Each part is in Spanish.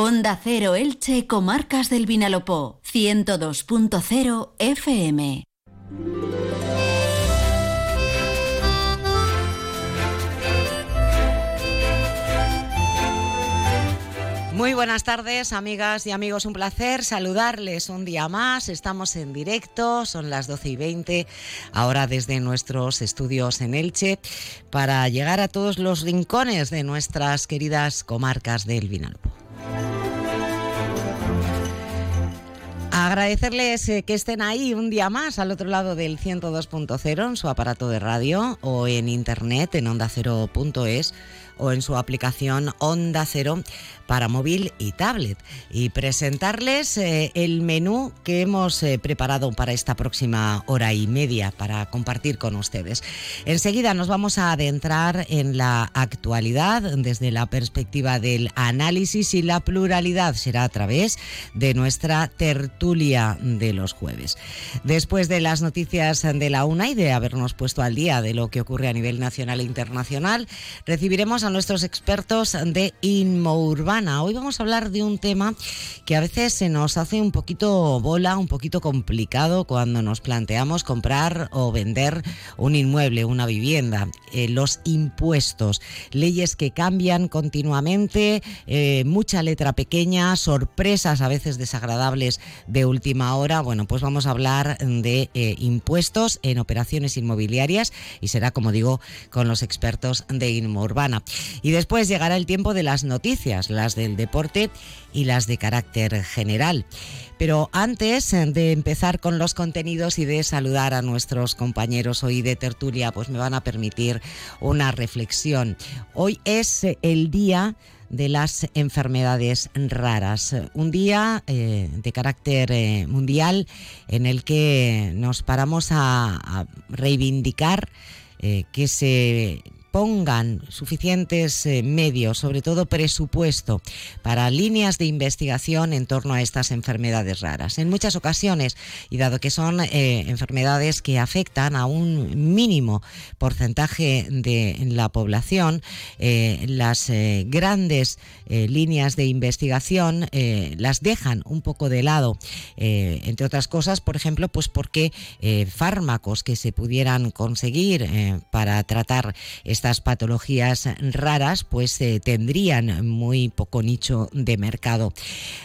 Onda Cero Elche, Comarcas del Vinalopó, 102.0 FM. Muy buenas tardes, amigas y amigos. Un placer saludarles un día más. Estamos en directo, son las 12 y 20, ahora desde nuestros estudios en Elche, para llegar a todos los rincones de nuestras queridas comarcas del Vinalopó. Agradecerles eh, que estén ahí un día más al otro lado del 102.0 en su aparato de radio o en internet en ondacero.es o en su aplicación Onda Cero para móvil y tablet y presentarles eh, el menú que hemos eh, preparado para esta próxima hora y media para compartir con ustedes. Enseguida nos vamos a adentrar en la actualidad desde la perspectiva del análisis y la pluralidad será a través de nuestra tertulia de los jueves. Después de las noticias de la UNA y de habernos puesto al día de lo que ocurre a nivel nacional e internacional, recibiremos a nuestros expertos de Inmourbana Hoy vamos a hablar de un tema que a veces se nos hace un poquito bola, un poquito complicado cuando nos planteamos comprar o vender un inmueble, una vivienda. Eh, los impuestos, leyes que cambian continuamente, eh, mucha letra pequeña, sorpresas a veces desagradables de última hora. Bueno, pues vamos a hablar de eh, impuestos en operaciones inmobiliarias y será, como digo, con los expertos de Inmo Urbana. Y después llegará el tiempo de las noticias, las del deporte y las de carácter general. Pero antes de empezar con los contenidos y de saludar a nuestros compañeros hoy de tertulia, pues me van a permitir una reflexión. Hoy es el día de las enfermedades raras. Un día eh, de carácter eh, mundial en el que nos paramos a, reivindicar eh, que se pongan suficientes eh, medios, sobre todo presupuesto, para líneas de investigación en torno a estas enfermedades raras. En muchas ocasiones, y dado que son eh, enfermedades que afectan a un mínimo porcentaje de la población, eh, las grandes líneas de investigación las dejan un poco de lado, entre otras cosas, por ejemplo, pues porque fármacos que se pudieran conseguir para tratar estas patologías raras pues eh, tendrían muy poco nicho de mercado.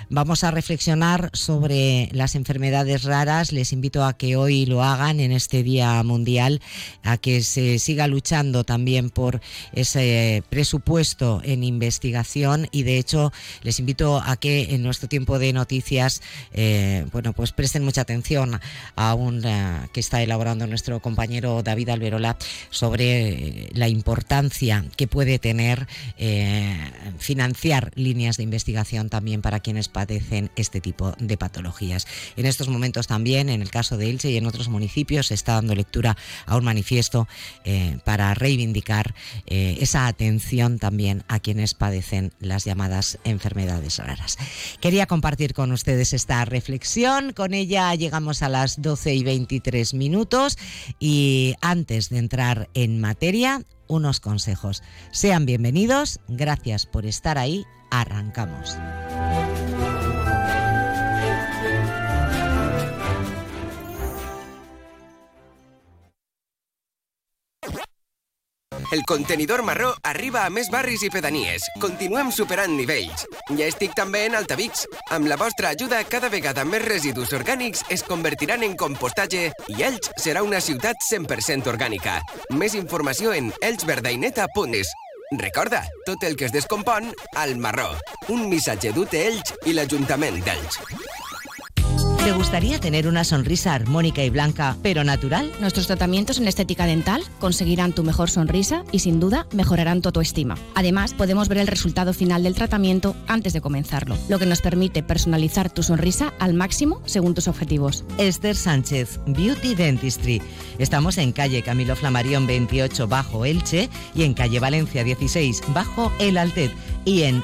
Vamos a reflexionar sobre las enfermedades raras. Les invito a que hoy lo hagan en este Día Mundial, a que se siga luchando también por ese presupuesto en investigación y de hecho les invito a que en nuestro tiempo de noticias eh, bueno pues presten mucha atención a un eh, que está elaborando nuestro compañero David Alberola sobre la importancia importancia que puede tener eh, financiar líneas de investigación también para quienes padecen este tipo de patologías. En estos momentos también, en el caso de Elche y en otros municipios, se está dando lectura a un manifiesto eh, para reivindicar eh, esa atención también a quienes padecen las llamadas enfermedades raras. Quería compartir con ustedes esta reflexión. Con ella llegamos a las 12 y 23 minutos y antes de entrar en materia, unos consejos. Sean bienvenidos, gracias por estar ahí, arrancamos. El contenidor marró arriba a més barris i pedanies. Continuem superant nivells. Ja estic també en Altavix. Amb la vostra ajuda, cada vegada més residus orgànics es convertiran en compostatge i Elx serà una ciutat 100% orgànica. Més informació en elxverdaineta.es. Recorda, tot el que es descompon, al marró. Un missatge d'UT Elx i l'Ajuntament d'Elx. ¿Te gustaría tener una sonrisa armónica y blanca, pero natural? Nuestros tratamientos en estética dental conseguirán tu mejor sonrisa y sin duda mejorarán tu autoestima. Además, podemos ver el resultado final del tratamiento antes de comenzarlo, lo que nos permite personalizar tu sonrisa al máximo según tus objetivos. Esther Sánchez, Beauty Dentistry. Estamos en calle Camilo Flamarión 28 bajo Elche y en calle Valencia 16 bajo El Altet y en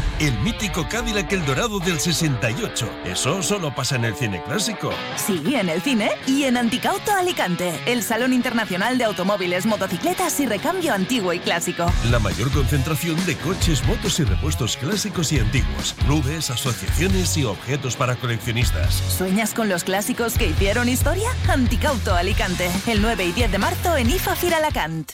El mítico Cadillac El Dorado del 68. Eso solo pasa en el cine clásico. Sí, en el cine y en Anticauto Alicante, el Salón Internacional de Automóviles, Motocicletas y Recambio Antiguo y Clásico. La mayor concentración de coches, motos y repuestos clásicos y antiguos, clubes, asociaciones y objetos para coleccionistas. ¿Sueñas con los clásicos que hicieron historia? Anticauto Alicante, el 9 y 10 de marzo en IFA Firalacant.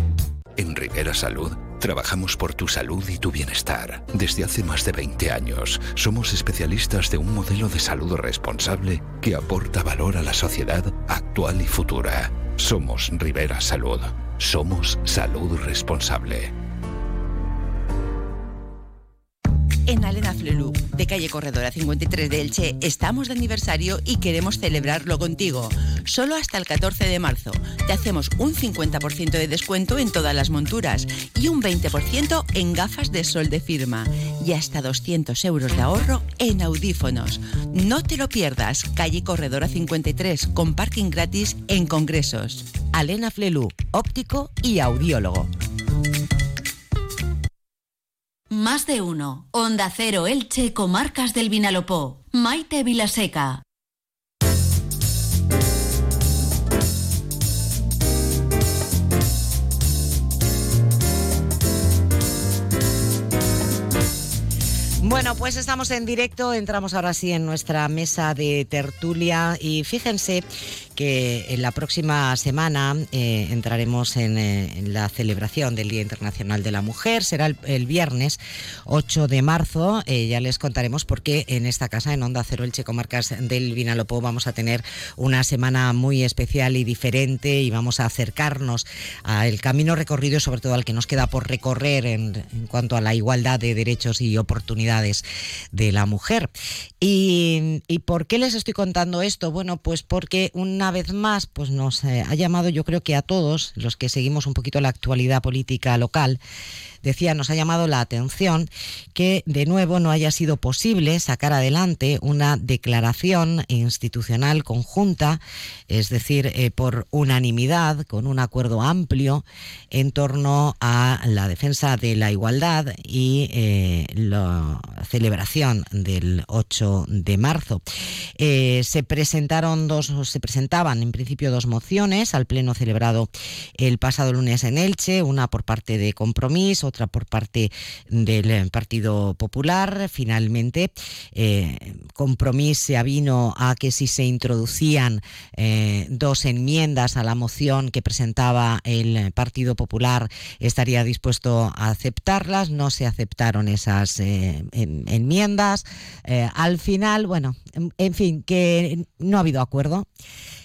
En Rivera Salud trabajamos por tu salud y tu bienestar. Desde hace más de 20 años somos especialistas de un modelo de salud responsable que aporta valor a la sociedad actual y futura. Somos Rivera Salud. Somos salud responsable. En Alena Flelu, de calle Corredora 53 de Elche, estamos de aniversario y queremos celebrarlo contigo. Solo hasta el 14 de marzo. Te hacemos un 50% de descuento en todas las monturas y un 20% en gafas de sol de firma. Y hasta 200 euros de ahorro en audífonos. No te lo pierdas. Calle Corredora 53, con parking gratis en congresos. Alena Flelu, óptico y audiólogo. Más de uno. Onda Cero Elche, Comarcas del Vinalopó. Maite Vilaseca. Bueno, pues estamos en directo, entramos ahora sí en nuestra mesa de tertulia y fíjense en la próxima semana eh, entraremos en, eh, en, la celebración del Día Internacional de la Mujer. Será el, el viernes 8 de marzo. Eh, ya les contaremos por qué en esta casa, en Onda Cero Elche Comarcas del Vinalopó, vamos a tener una semana muy especial y diferente y vamos a acercarnos al camino recorrido y sobre todo al que nos queda por recorrer en, en cuanto a la igualdad de derechos y oportunidades de la mujer. Y, ¿Y por qué les estoy contando esto? Bueno, pues porque una vez más pues nos eh, ha llamado yo creo que a todos los que seguimos un poquito la actualidad política local decía, nos ha llamado la atención que de nuevo no haya sido posible sacar adelante una declaración institucional conjunta, es decir, eh, por unanimidad, con un acuerdo amplio en torno a la defensa de la igualdad y eh, la celebración del 8 de marzo. Eh, se presentaron dos, se presentaban en principio dos mociones al pleno celebrado el pasado lunes en Elche, una por parte de Compromiso, otra por parte del Partido Popular. Finalmente, eh, Compromís se avino a que si se introducían eh, dos enmiendas a la moción que presentaba el Partido Popular, estaría dispuesto a aceptarlas. No se aceptaron esas eh, en, enmiendas. Eh, al final, bueno, en, en fin, que no ha habido acuerdo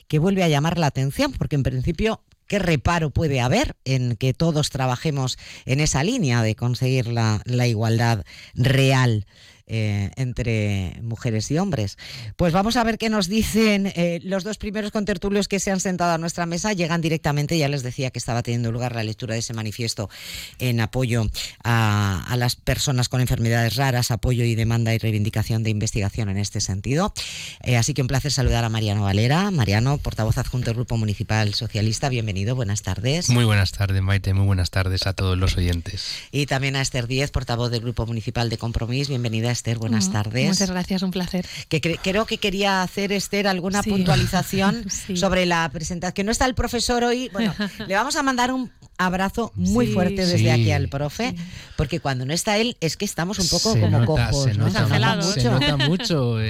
que vuelve a llamar la atención, porque en principio ¿Qué reparo puede haber en que todos trabajemos en esa línea de conseguir la, igualdad real? Eh, entre mujeres y hombres. Pues vamos a ver qué nos dicen eh, los dos primeros contertulios que se han sentado a nuestra mesa. Llegan directamente, ya les decía que estaba teniendo lugar la lectura de ese manifiesto en apoyo a, a las personas con enfermedades raras, apoyo y demanda y reivindicación de investigación en este sentido. Eh, así que un placer saludar a Mariano Valera. Mariano, portavoz adjunto del Grupo Municipal Socialista, bienvenido, buenas tardes. Muy buenas tardes, Maite, muy buenas tardes a todos los oyentes. Y también a Esther Díez, portavoz del Grupo Municipal de Compromís, bienvenida Esther, buenas tardes. Muchas gracias, un placer. Que cre creo que quería hacer, Esther, alguna Sí. puntualización Sí. sobre la presentación. Que no está el profesor hoy. Bueno, le vamos a mandar un, abrazo muy Sí. fuerte desde Sí. aquí al profe, porque cuando no está él es que estamos un poco se como nota, cojos, se ¿no? nota, nota se nota mucho eh,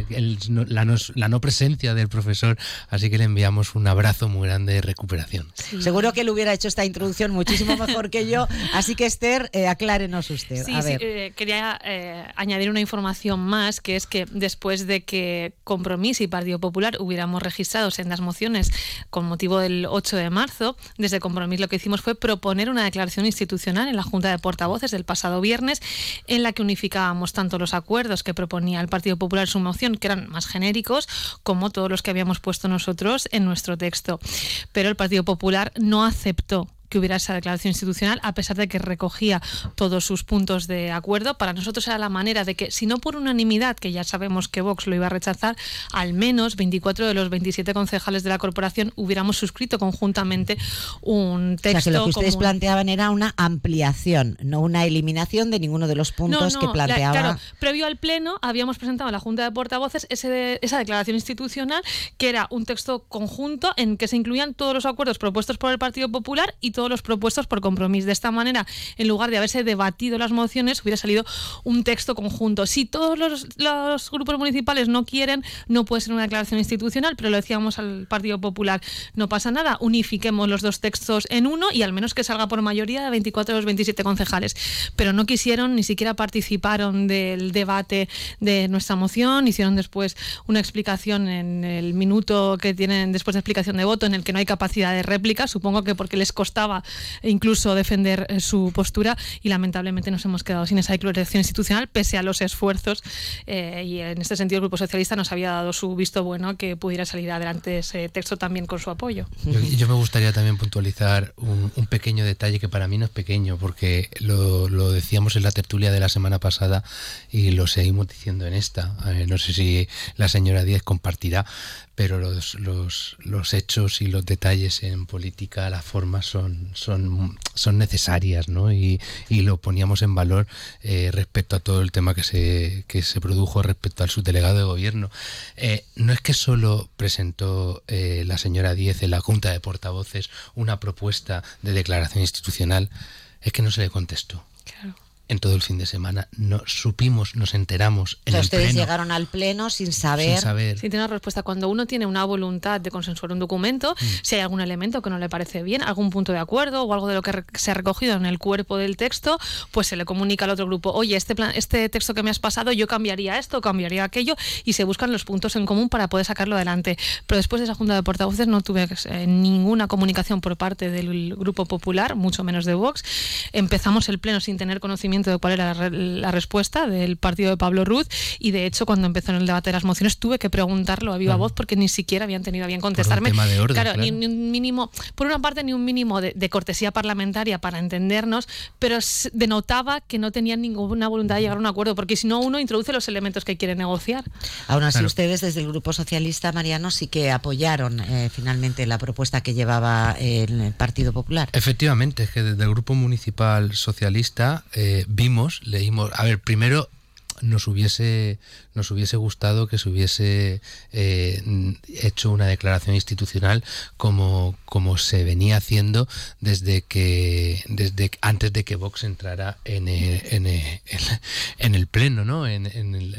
eh, el- la, no, la no presencia del profesor, así que le enviamos un abrazo muy grande de recuperación. Seguro que él hubiera hecho esta introducción muchísimo mejor que yo, así que Esther, eh, aclárenos usted. Sí, a sí, ver. eh, quería eh, añadir una información más, que es que después de que Compromís y Partido Popular hubiéramos registrado sendas mociones con motivo del 8 de marzo, desde Compromís lo que hicimos fue proponer una declaración institucional en la Junta de Portavoces del pasado viernes, en la que unificábamos tanto los acuerdos que proponía el Partido Popular su moción, que eran más genéricos, como todos los que habíamos puesto nosotros en nuestro texto. Pero el Partido Popular no aceptó que hubiera esa declaración institucional, a pesar de que recogía todos sus puntos de acuerdo. Para nosotros era la manera de que, si no por unanimidad, que ya sabemos que Vox lo iba a rechazar, al menos 24 de los 27 concejales de la corporación hubiéramos suscrito conjuntamente un O texto. sea, que lo que ustedes común. planteaban era una ampliación, no una eliminación de ninguno de los puntos que la- planteaba. claro, previo al Pleno habíamos presentado a la Junta de Portavoces ese de- esa declaración institucional que era un texto conjunto en que se incluían todos los acuerdos propuestos por el Partido Popular y todos los propuestos por compromiso. De esta manera, en lugar de haberse debatido las mociones, hubiera salido un texto conjunto. Si todos los, los grupos municipales no quieren, no puede ser una declaración institucional, pero lo decíamos al Partido Popular, no pasa nada, unifiquemos los dos textos en uno y al menos que salga por mayoría de 24 de los 27 concejales. Pero no quisieron, ni siquiera participaron del debate de nuestra moción, hicieron después una explicación en el minuto que tienen después de explicación de voto en el que no hay capacidad de réplica, supongo que porque les costaba incluso defender eh, su postura y lamentablemente nos hemos quedado sin esa declaración institucional pese a los esfuerzos eh, y en este sentido el Grupo Socialista nos había dado su visto bueno que pudiera salir adelante ese texto también con su apoyo. Yo, yo me gustaría también puntualizar un, un pequeño detalle que para mí no es pequeño, porque lo, lo decíamos en la tertulia de la semana pasada y lo seguimos diciendo en esta. No sé si la señora Díez compartirá, pero los, los, los hechos y los detalles en política, las formas son, son, son necesarias, ¿no? Y, y lo poníamos en valor eh, respecto a todo el tema que se, que se produjo respecto al subdelegado de gobierno. Eh, no es que solo presentó eh, la señora Díez en la Junta de Portavoces una propuesta de declaración institucional, es que no se le contestó. En todo el fin de semana no supimos, nos enteramos O en sea, el ustedes pleno. llegaron al pleno sin saber. Sí, tiene una respuesta. Cuando uno tiene una voluntad de consensuar un documento, Mm. si hay algún elemento que no le parece bien, algún punto de acuerdo o algo de lo que se ha recogido en el cuerpo del texto, pues se le comunica al otro grupo, oye, este, plan, este texto que me has pasado, yo cambiaría esto, cambiaría aquello, y se buscan los puntos en común para poder sacarlo adelante. Pero después de esa junta de portavoces no tuve eh, ninguna comunicación por parte del Grupo Popular, mucho menos de Vox. Empezamos el pleno sin tener conocimiento de cuál era la, re- la respuesta del partido de Pablo Ruz y de hecho cuando empezó en el debate de las mociones tuve que preguntarlo a viva voz porque ni siquiera habían tenido a bien contestarme. tema de orden, claro, Ni, claro. ni un mínimo, por una parte ni un mínimo de, de cortesía parlamentaria para entendernos, pero denotaba que no tenían ninguna voluntad de llegar a un acuerdo porque si no uno introduce los elementos que quiere negociar. Aún así, Claro. ustedes desde el Grupo Socialista, Mariano, sí que apoyaron eh, finalmente la propuesta que llevaba el Partido Popular. Efectivamente, es que desde el Grupo Municipal Socialista eh, vimos, leímos, a ver, primero nos hubiese nos hubiese gustado que se hubiese eh, hecho una declaración institucional como, como se venía haciendo desde que desde antes de que Vox entrara en el, en el, en el pleno, ¿no? En, en el-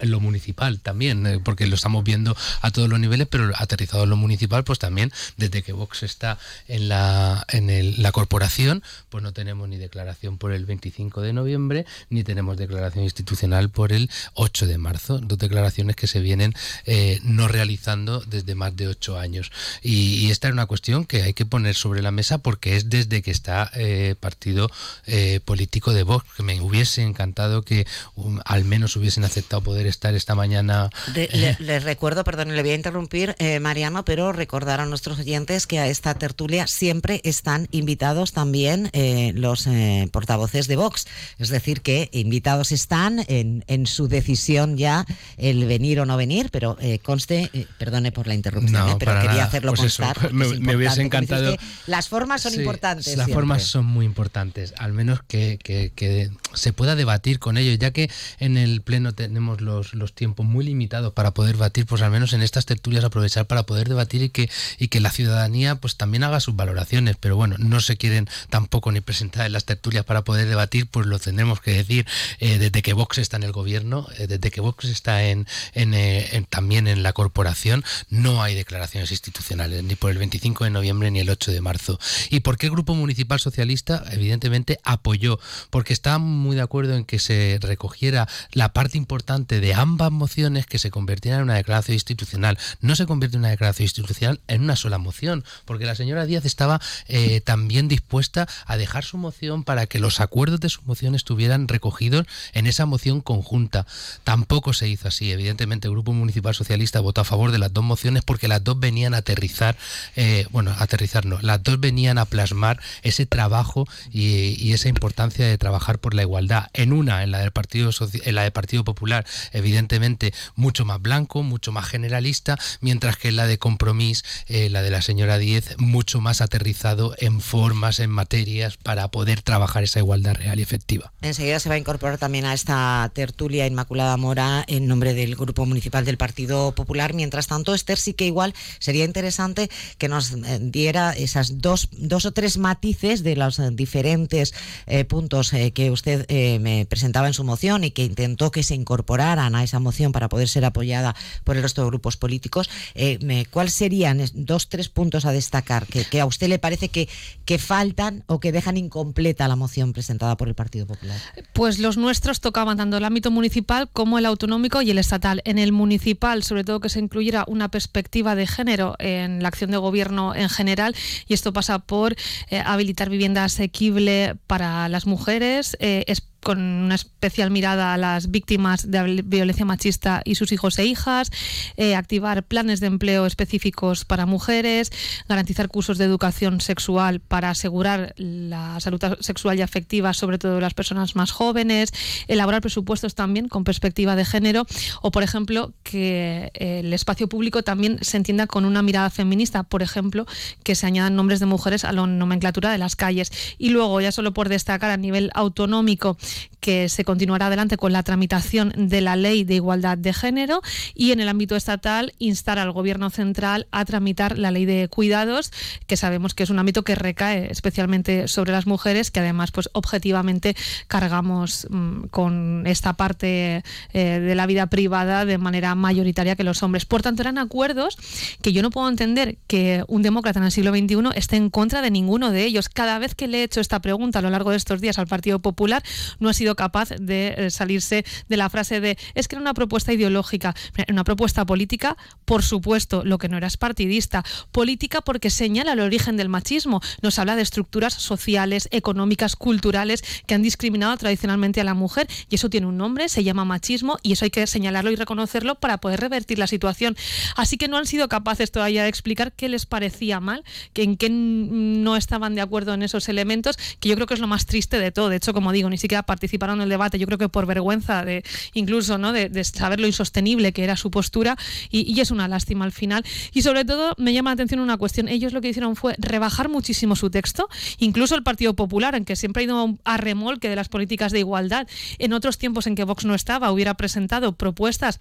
en lo municipal también, eh, porque lo estamos viendo a todos los niveles, pero aterrizado en lo municipal, pues también desde que Vox está en la en la corporación, pues no tenemos ni declaración por el 25 de noviembre, ni tenemos declaración institucional por el 8 de marzo. Dos declaraciones que se vienen eh, no realizando desde más de ocho años. Y, y esta es una cuestión que hay que poner sobre la mesa porque es desde que está eh, partido eh, político de Vox, que me hubiese encantado que um, al menos hubiesen aceptado poder estar esta mañana. De- le- les recuerdo, perdón, le voy a interrumpir, eh, Mariano, pero recordar a nuestros oyentes que a esta tertulia siempre están invitados también eh, los eh, portavoces de Vox. Es decir, que invitados están en, en su decisión ya el venir o no venir, pero eh, conste, eh, perdone por la interrupción, eh, pero quería hacerlo pues constar. me, me, hubiese encantado. Las formas son importantes. Las formas son muy importantes, al menos que, que, que, se pueda debatir con ellos, ya que en el Pleno tenemos los, los tiempos muy limitados para poder debatir, pues al menos en estas tertulias aprovechar para poder debatir y que, y que la ciudadanía pues también haga sus valoraciones, pero bueno, no se quieren tampoco ni presentar en las tertulias para poder debatir, pues lo tendremos que decir eh, desde que Vox está en el gobierno, eh, desde que Vox está eh, en, también en la corporación, no hay declaraciones institucionales, ni por el 25 de noviembre ni el 8 de marzo. ¿Y por qué el Grupo Municipal Socialista? Evidentemente apoyó, porque está muy de acuerdo en que se recogiera la parte importante de ambas mociones que se convirtieran en una declaración institucional. No se convierte en una declaración institucional en una sola moción, porque la señora Díaz estaba eh, también dispuesta a dejar su moción para que los acuerdos de su moción estuvieran recogidos en esa moción conjunta. Tampoco se hizo así. Evidentemente, el Grupo Municipal Socialista votó a favor de las dos mociones porque las dos venían a aterrizar, eh, bueno, aterrizar no, las dos venían a plasmar ese trabajo y, esa importancia de trabajar por la igualdad. En una, en la del Partido, en la del Partido Popular, evidentemente mucho más blanco, mucho más generalista, mientras que en la de Compromís, eh, la de la señora Díez, mucho más aterrizado en formas, en materias, para poder trabajar esa igualdad real y efectiva. Enseguida se va a incorporar también a esta tertulia Inmaculada Mora en nombre del Grupo Municipal del Partido Popular. Mientras tanto, Esther, sí que igual sería interesante que nos eh, diera esas dos, dos o tres matices de los diferentes eh, puntos eh, que usted eh, me presentaba en su moción y que intentó que se incorporaran a esa moción para poder ser apoyada por el resto de grupos políticos. Eh, ¿Cuáles serían dos, tres puntos a destacar que, que a usted le parece que, que faltan o que dejan incompleta la moción presentada por el Partido Popular? Pues los nuestros tocaban tanto el ámbito municipal como el autonómico y el estatal. En el municipal, sobre todo que se incluyera una perspectiva de género en la acción de gobierno en general, y esto pasa por eh, habilitar vivienda asequible para las mujeres, eh, es con una especial mirada a las víctimas de violencia machista y sus hijos e hijas, eh, activar planes de empleo específicos para mujeres, garantizar cursos de educación sexual para asegurar la salud sexual y afectiva, sobre todo de las personas más jóvenes, elaborar presupuestos también con perspectiva de género o, por ejemplo, que el espacio público también se entienda con una mirada feminista, por ejemplo, que se añadan nombres de mujeres a la nomenclatura de las calles. Y luego, ya solo por destacar a nivel autonómico, que se continuará adelante con la tramitación de la ley de igualdad de género y en el ámbito estatal instar al gobierno central a tramitar la ley de cuidados, que sabemos que es un ámbito que recae especialmente sobre las mujeres, que además pues objetivamente cargamos mmm, con esta parte eh, de la vida privada de manera mayoritaria que los hombres. Por tanto, eran acuerdos que yo no puedo entender que un demócrata en el siglo XXI esté en contra de ninguno de ellos. Cada vez que le he hecho esta pregunta a lo largo de estos días al Partido Popular, no ha sido capaz de eh, salirse de la frase de es que era una propuesta ideológica, una propuesta política, por supuesto, lo que no era es partidista, política porque señala el origen del machismo, nos habla de estructuras sociales, económicas, culturales que han discriminado tradicionalmente a la mujer y eso tiene un nombre, se llama machismo y eso hay que señalarlo y reconocerlo para poder revertir la situación. Así que no han sido capaces todavía de explicar qué les parecía mal, que en qué no estaban de acuerdo en esos elementos, que yo creo que es lo más triste de todo. De hecho, como digo, ni siquiera participaron en el debate, yo creo que por vergüenza de incluso ¿no? de, saber lo insostenible que era su postura y, y, es una lástima al final. Y sobre todo me llama la atención una cuestión, ellos lo que hicieron fue rebajar muchísimo su texto, incluso el Partido Popular, en que siempre ha ido a remolque de las políticas de igualdad, en otros tiempos en que Vox no estaba, hubiera presentado propuestas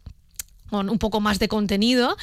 con un poco más de contenido,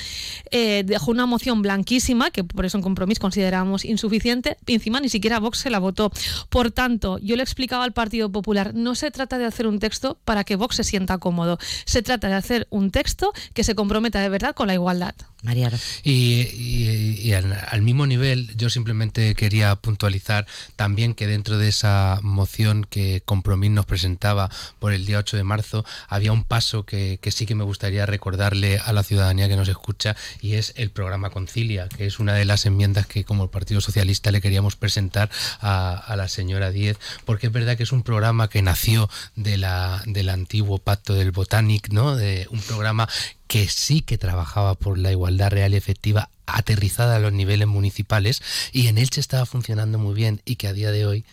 eh, dejó una moción blanquísima, que por eso en compromiso consideramos insuficiente, y encima ni siquiera Vox se la votó. Por tanto, yo le explicaba al Partido Popular, no se trata de hacer un texto para que Vox se sienta cómodo, se trata de hacer un texto que se comprometa de verdad con la igualdad. Mariano. Y, y, y al, al, mismo nivel, yo simplemente quería puntualizar también que dentro de esa moción que Compromís nos presentaba por el día 8 de marzo, había un paso que, que sí que me gustaría recordarle a la ciudadanía que nos escucha y es el programa Concilia, que es una de las enmiendas que como el Partido Socialista le queríamos presentar a, a la señora Díez, porque es verdad que es un programa que nació de la, del antiguo pacto del Botanic, ¿no? de un programa que sí que trabajaba por la igualdad real y efectiva aterrizada a los niveles municipales y en Elche estaba funcionando muy bien y que a día de hoy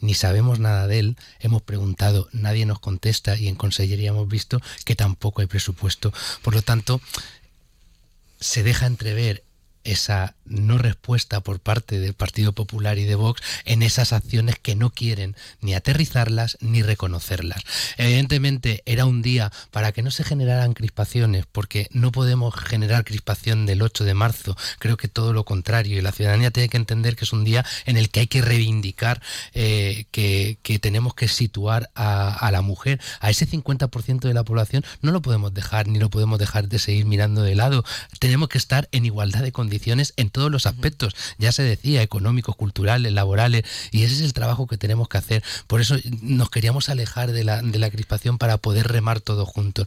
ni sabemos nada de él, hemos preguntado, nadie nos contesta y en Consellería hemos visto que tampoco hay presupuesto. Por lo tanto, se deja entrever esa no respuesta por parte del Partido Popular y de Vox en esas acciones que no quieren ni aterrizarlas ni reconocerlas. Evidentemente era un día para que no se generaran crispaciones, porque no podemos generar crispación del 8 de marzo, creo que todo lo contrario, y la ciudadanía tiene que entender que es un día en el que hay que reivindicar eh, que, tenemos que situar a, a la mujer, a ese 50% de la población, no lo podemos dejar ni lo podemos dejar de seguir mirando de lado, tenemos que estar en igualdad de condiciones en todos los aspectos, ya se decía, económicos, culturales, laborales, y ese es el trabajo que tenemos que hacer. Por eso nos queríamos alejar de la, de la crispación para poder remar todos juntos.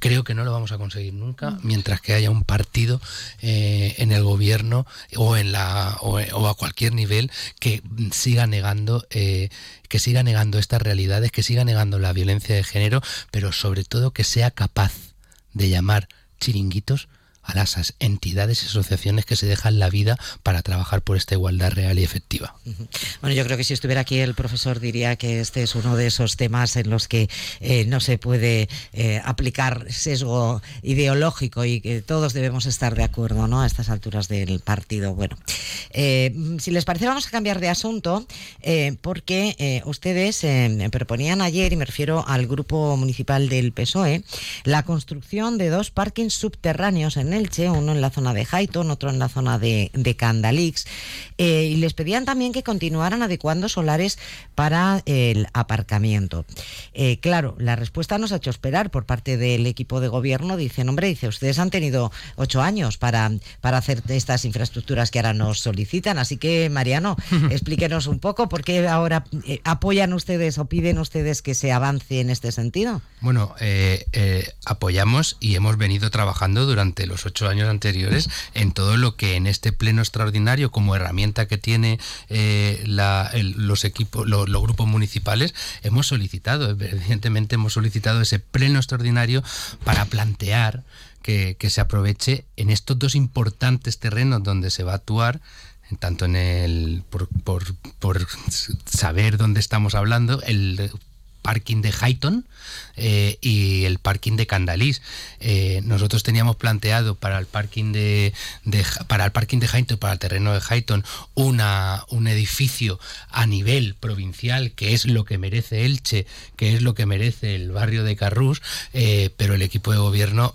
Creo que no lo vamos a conseguir nunca mientras que haya un partido eh, en el gobierno o en la o, a cualquier nivel que siga negando eh, que siga negando estas realidades que siga negando la violencia de género pero sobre todo que sea capaz de llamar chiringuitos a las entidades y asociaciones que se dejan la vida para trabajar por esta igualdad real y efectiva. Bueno, yo creo que si estuviera aquí el profesor diría que este es uno de esos temas en los que eh, no se puede eh, aplicar sesgo ideológico y que todos debemos estar de acuerdo ¿no? a estas alturas del partido. Bueno, eh, si les parece vamos a cambiar de asunto porque ustedes proponían ayer, y me refiero al grupo municipal del PSOE, la construcción de dos parkings subterráneos en Elche, uno en la zona de Highton, otro en la zona de, de Candalix, eh, y les pedían también que continuaran adecuando solares para el aparcamiento. Eh, claro, la respuesta nos ha hecho esperar por parte del equipo de gobierno. Dicen, hombre, dice, ustedes han tenido ocho años para, para hacer estas infraestructuras que ahora nos solicitan, así que, Mariano, explíquenos un poco por qué ahora eh, apoyan ustedes o piden ustedes que se avance en este sentido. Bueno, apoyamos y hemos venido trabajando durante los ocho años anteriores en todo lo que en este pleno extraordinario como herramienta que tiene eh, los equipos, los, grupos municipales, hemos solicitado, evidentemente hemos solicitado ese pleno extraordinario para plantear que, se aproveche en estos dos importantes terrenos donde se va a actuar tanto en el por, por, por, saber dónde estamos hablando, el parking de Highton eh, y el parking de Candalís. Eh, nosotros teníamos planteado para el parking de, para el parking de Highton, para el terreno de Highton, una, un edificio a nivel provincial, que es lo que merece Elche, que es lo que merece el barrio de Carrús, eh, pero el equipo de gobierno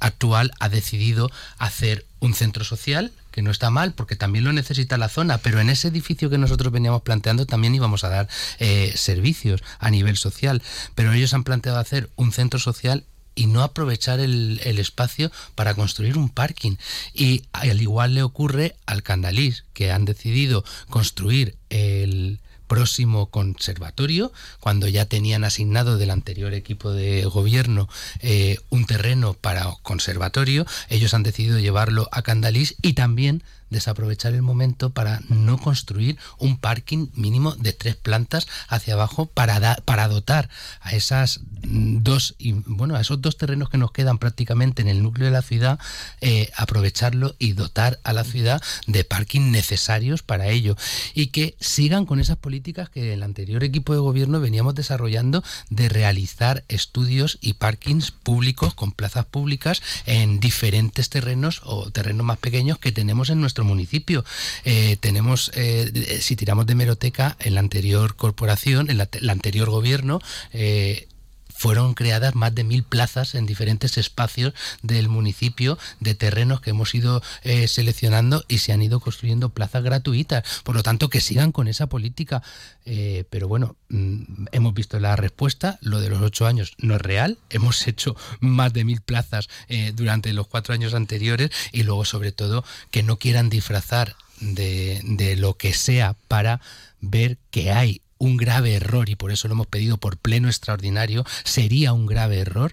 actual ha decidido hacer un centro social que no está mal porque también lo necesita la zona, pero en ese edificio que nosotros veníamos planteando también íbamos a dar eh, servicios a nivel social, pero ellos han planteado hacer un centro social y no aprovechar el, el, espacio para construir un parking. Y al igual le ocurre al Candalís, que han decidido construir el, próximo conservatorio, cuando ya tenían asignado del anterior equipo de gobierno eh, un terreno para conservatorio, ellos han decidido llevarlo a Candalís y también desaprovechar el momento para no construir un parking mínimo de tres plantas hacia abajo para, para dotar a esas dos bueno a esos dos terrenos que nos quedan prácticamente en el núcleo de la ciudad eh, aprovecharlo y dotar a la ciudad de parking necesarios para ello. Y que sigan con esas políticas que el anterior equipo de gobierno veníamos desarrollando de realizar estudios y parkings públicos con plazas públicas en diferentes terrenos o terrenos más pequeños que tenemos en nuestro municipio. Eh, tenemos, eh, si tiramos de meroteca, en la anterior corporación, en el anterior gobierno, eh, fueron creadas más de mil plazas en diferentes espacios del municipio de terrenos que hemos ido eh, seleccionando y se han ido construyendo plazas gratuitas. Por lo tanto, que sigan con esa política. Eh, pero bueno, mm, hemos visto la respuesta. Lo de los ocho años no es real. Hemos hecho más de mil plazas eh, durante los cuatro años anteriores y luego, sobre todo, que no quieran disfrazar de, de lo que sea para ver que hay un grave error, y por eso lo hemos pedido por pleno extraordinario, sería un grave error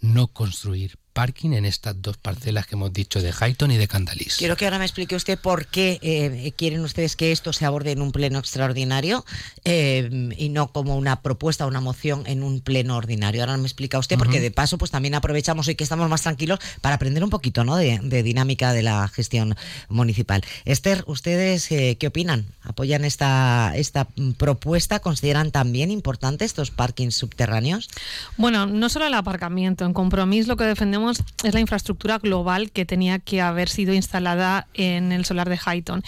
no construir parking en estas dos parcelas que hemos dicho de Highton y de Candalís. Quiero que ahora me explique usted por qué eh, quieren ustedes que esto se aborde en un pleno extraordinario eh, y no como una propuesta, una moción en un pleno ordinario. Ahora me explica usted, porque de paso, pues también aprovechamos hoy que estamos más tranquilos para aprender un poquito ¿no? de, dinámica de la gestión municipal. Esther, ¿ustedes eh, qué opinan? ¿Apoyan esta, esta propuesta? ¿Consideran también importantes estos parkings subterráneos? Bueno, no solo el aparcamiento. En compromiso lo que defendemos es la infraestructura global que tenía que haber sido instalada en el solar de Highton.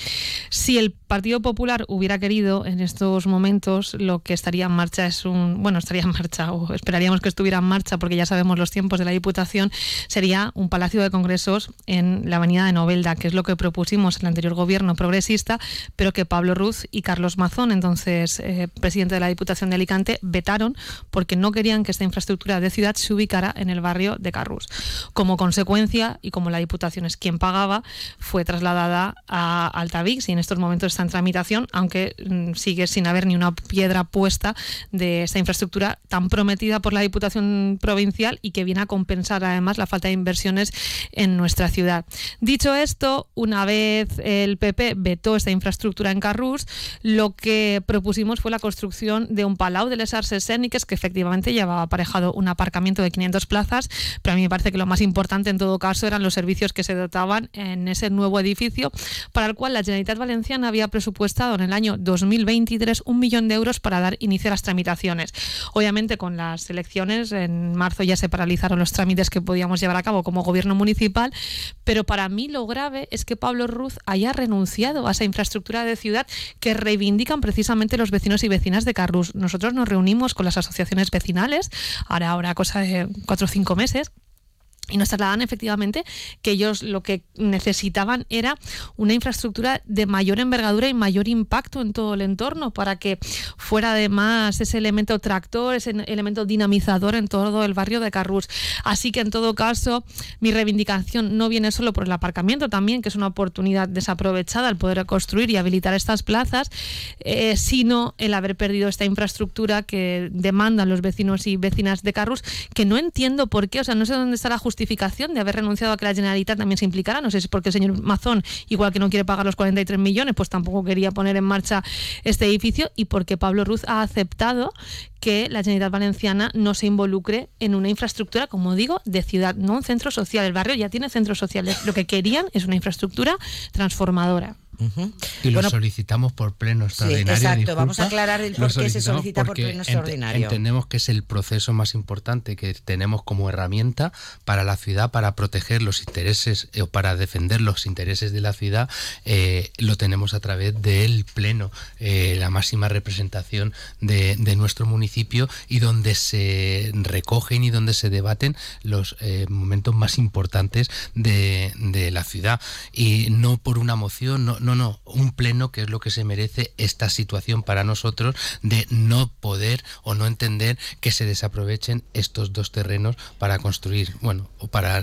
Si el Partido Popular hubiera querido en estos momentos, lo que estaría en marcha es un, bueno, estaría en marcha o esperaríamos que estuviera en marcha porque ya sabemos los tiempos de la Diputación, sería un palacio de congresos en la avenida de Novelda, que es lo que propusimos el anterior gobierno progresista, pero que Pablo Ruz y Carlos Mazón, entonces eh, presidente de la Diputación de Alicante, vetaron porque no querían que esta infraestructura de ciudad se ubicara en el barrio de Carrús. Como consecuencia, y como la Diputación es quien pagaba, fue trasladada a Altavix y en estos momentos está en tramitación, aunque mm, sigue sin haber ni una piedra puesta de esta infraestructura tan prometida por la Diputación Provincial y que viene a compensar además la falta de inversiones en nuestra ciudad. Dicho esto, una vez el PP vetó esta infraestructura en Carrús, lo que propusimos fue la construcción de un palau de les arts que efectivamente llevaba aparejado un aparcamiento de 500 plazas, pero a mí me parece que lo más importante en todo caso eran los servicios que se dotaban en ese nuevo edificio para el cual la Generalitat Valenciana había presupuestado en el año 2023 un millón de euros para dar inicio a las tramitaciones. Obviamente con las elecciones en marzo ya se paralizaron los trámites que podíamos llevar a cabo como gobierno municipal, pero para mí lo grave es que Pablo Ruz haya renunciado a esa infraestructura de ciudad que reivindican precisamente los vecinos y vecinas de Carrus. Nosotros nos reunimos con las asociaciones vecinales, ahora, ahora cosa de cuatro o cinco meses, y nos trasladan efectivamente que ellos lo que necesitaban era una infraestructura de mayor envergadura y mayor impacto en todo el entorno para que fuera además ese elemento tractor, ese elemento dinamizador en todo el barrio de Carrús. Así que en todo caso mi reivindicación no viene solo por el aparcamiento también, que es una oportunidad desaprovechada el poder construir y habilitar estas plazas, eh, sino el haber perdido esta infraestructura que demandan los vecinos y vecinas de Carrús, que no entiendo por qué, o sea, no sé dónde está la justificación de haber renunciado a que la Generalitat también se implicara. No sé si es porque el señor Mazón, igual que no quiere pagar los 43 millones, pues tampoco quería poner en marcha este edificio y porque Pablo Ruz ha aceptado que la Generalitat Valenciana no se involucre en una infraestructura, como digo, de ciudad, no un centro social. El barrio ya tiene centros sociales. Lo que querían es una infraestructura transformadora. Y lo solicitamos por pleno extraordinario. exacto, vamos a aclarar el por qué se solicita por pleno extraordinario. entendemos que es el proceso más importante que tenemos como herramienta para la ciudad, para proteger los intereses eh, o para defender los intereses de la ciudad, eh, lo tenemos a través del pleno, eh, la máxima representación de, nuestro municipio y donde se recogen y donde se debaten los momentos más importantes de, de, la ciudad. Y no por una moción, no no, no, un pleno que es lo que se merece esta situación para nosotros de no poder o no entender que se desaprovechen estos dos terrenos para construir, bueno, o para,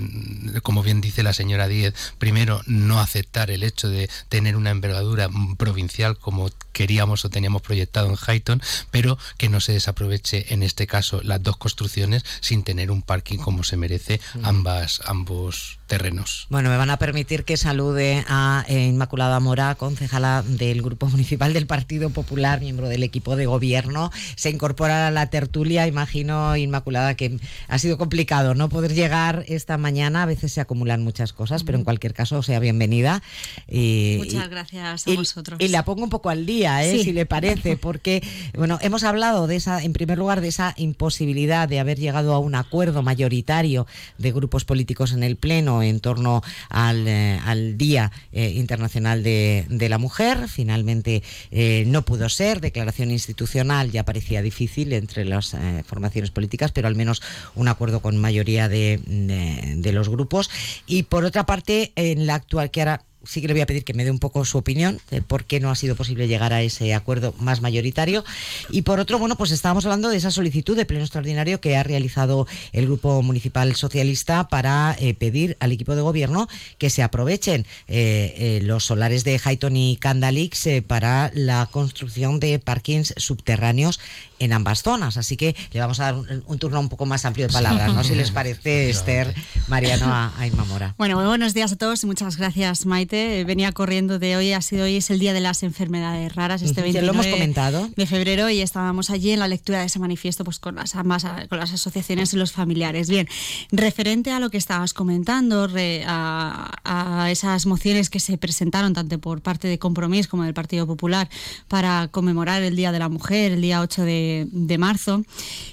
como bien dice la señora Díez, primero no aceptar el hecho de tener una envergadura provincial como queríamos o teníamos proyectado en Highton, pero que no se desaproveche en este caso las dos construcciones sin tener un parking como se merece ambas ambos terrenos. Bueno, me van a permitir que salude a eh, Inmaculada Mora, concejala del Grupo Municipal del Partido Popular, miembro del equipo de gobierno. Se incorpora a la tertulia, imagino, Inmaculada, que ha sido complicado no poder llegar esta mañana. A veces se acumulan muchas cosas, pero en cualquier caso, sea bienvenida. Muchas gracias a vosotros. Y la pongo un poco al día, ¿eh? si le parece, porque, bueno, hemos hablado de esa, en primer lugar, de esa imposibilidad de haber llegado a un acuerdo mayoritario de grupos políticos en el Pleno en torno al, eh, Día eh, Internacional de, la Mujer. Finalmente eh, no pudo ser, declaración institucional ya parecía difícil entre las formaciones políticas, pero al menos un acuerdo con mayoría de, de los grupos. Y por otra parte, en la actual, que ahora sí que le voy a pedir que me dé un poco su opinión de por qué no ha sido posible llegar a ese acuerdo más mayoritario. Y por otro, bueno, pues estábamos hablando de esa solicitud de pleno extraordinario que ha realizado el Grupo Municipal Socialista para eh, pedir al equipo de gobierno que se aprovechen eh, eh, los solares de Highton y Candalix para la construcción de parkings subterráneos en ambas zonas. Así que le vamos a dar un, turno un poco más amplio de palabras, ¿no? Si les parece, Esther, Mariano a, Inma Mora. Bueno, muy buenos días a todos y muchas gracias, Maite. Venía corriendo de hoy, ha sido hoy, es el día de las enfermedades raras, este 29 lo hemos comentado. de febrero y estábamos allí en la lectura de ese manifiesto pues con las ambas, con las asociaciones y los familiares. Bien, referente a lo que estabas comentando, a, a esas mociones que se presentaron tanto por parte de Compromís como del Partido Popular para conmemorar el Día de la Mujer, el día 8 de, de marzo,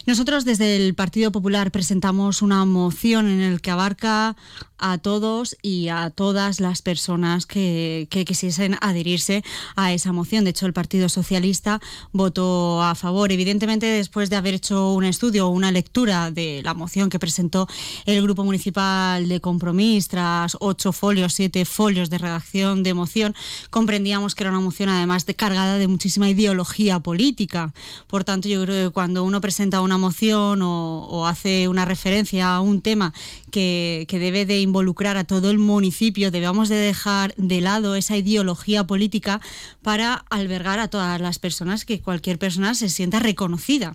nosotros desde el Partido Popular presentamos una moción en el que abarca a todos y a todas las personas que, quisiesen adherirse a esa moción. De hecho, el Partido Socialista votó a favor. Evidentemente, después de haber hecho un estudio o una lectura de la moción que presentó el Grupo Municipal de Compromís, tras ocho folios, siete folios de redacción de moción, comprendíamos que era una moción además de cargada de muchísima ideología política. Por tanto, yo creo que cuando uno presenta una moción o, hace una referencia a un tema que, que debe de involucrar a todo el municipio, debemos de dejar de lado esa ideología política para albergar a todas las personas, que cualquier persona se sienta reconocida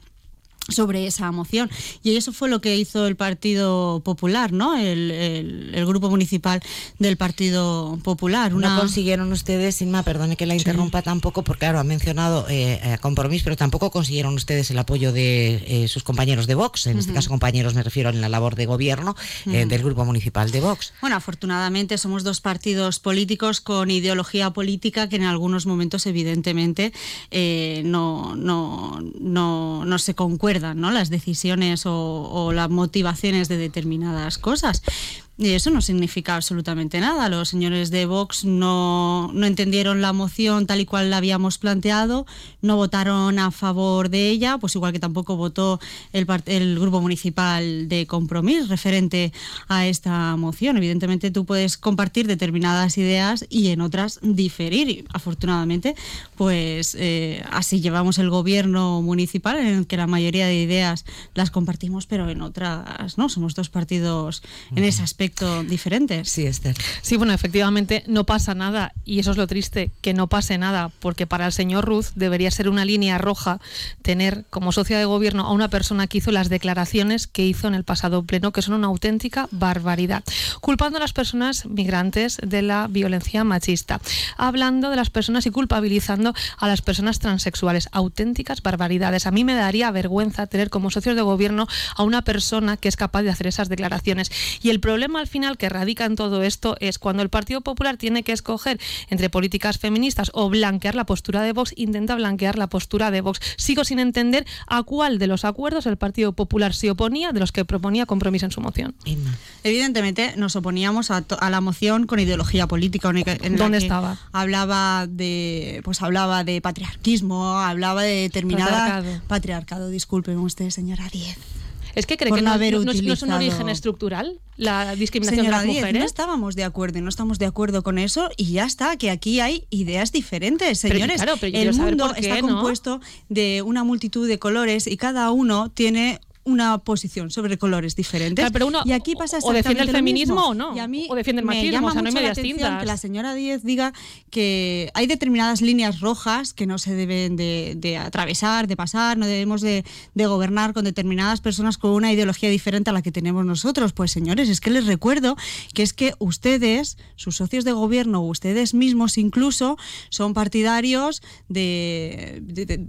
sobre esa moción. Y eso fue lo que hizo el Partido Popular, ¿no? El, grupo municipal del Partido Popular. No consiguieron ustedes, Inma, perdone que la interrumpa tampoco, porque claro, ha mencionado eh, eh, compromiso, pero tampoco consiguieron ustedes el apoyo de eh, sus compañeros de Vox, en este caso compañeros me refiero en la labor de gobierno del grupo municipal de Vox. Bueno, afortunadamente somos dos partidos políticos con ideología política que en algunos momentos evidentemente no, no, no, no se ¿no? las decisiones o las motivaciones de determinadas cosas. Y eso no significa absolutamente nada. Los señores de Vox no, no, entendieron la moción tal y cual la habíamos planteado, no votaron a favor de ella, pues igual que tampoco votó el, el Grupo Municipal de Compromís referente a esta moción. Evidentemente tú puedes compartir determinadas ideas y en otras diferir. Y, afortunadamente, pues eh, así llevamos el gobierno municipal en el que la mayoría de ideas las compartimos, pero en otras no. Somos dos partidos en ese aspecto diferentes. Sí, Esther. Sí, bueno, efectivamente no pasa nada y eso es lo triste, que no pase nada, porque para el señor Ruz debería ser una línea roja tener como socia de gobierno a una persona que hizo las declaraciones que hizo en el pasado pleno, que son una auténtica barbaridad, culpando a las personas migrantes de la violencia machista, hablando de las personas y culpabilizando a las personas transexuales, auténticas barbaridades. A mí me daría vergüenza tener como socios de gobierno a una persona que es capaz de hacer esas declaraciones. Y el problema al final que radica en todo esto es cuando el Partido Popular tiene que escoger entre políticas feministas o blanquear la postura de Vox, intenta blanquear la postura de Vox. Sigo sin entender a cuál de los acuerdos el Partido Popular se oponía de los que proponía compromiso en su moción. Evidentemente nos oponíamos a, la moción con ideología política. En ¿Dónde estaba? Hablaba de, pues hablaba de patriarquismo, hablaba de determinada patriarcado. patriarcado disculpen usted, señora Diez. Es que cree que no, es un origen estructural la discriminación de las mujeres. no estábamos de acuerdo, no estamos de acuerdo con eso y ya está, que aquí hay ideas diferentes, señores. el mundo está compuesto de una multitud de colores y cada uno tiene una posición sobre colores diferentes. pero uno y aquí pasa o defiende el feminismo o no. Y a mí o defiende el machismo, o sea, no hay medias tintas. Que la señora Díez diga que hay determinadas líneas rojas que no se deben de, atravesar, de pasar, no debemos de, gobernar con determinadas personas con una ideología diferente a la que tenemos nosotros. Pues señores, es que les recuerdo que es que ustedes, sus socios de gobierno, ustedes mismos incluso, son partidarios de de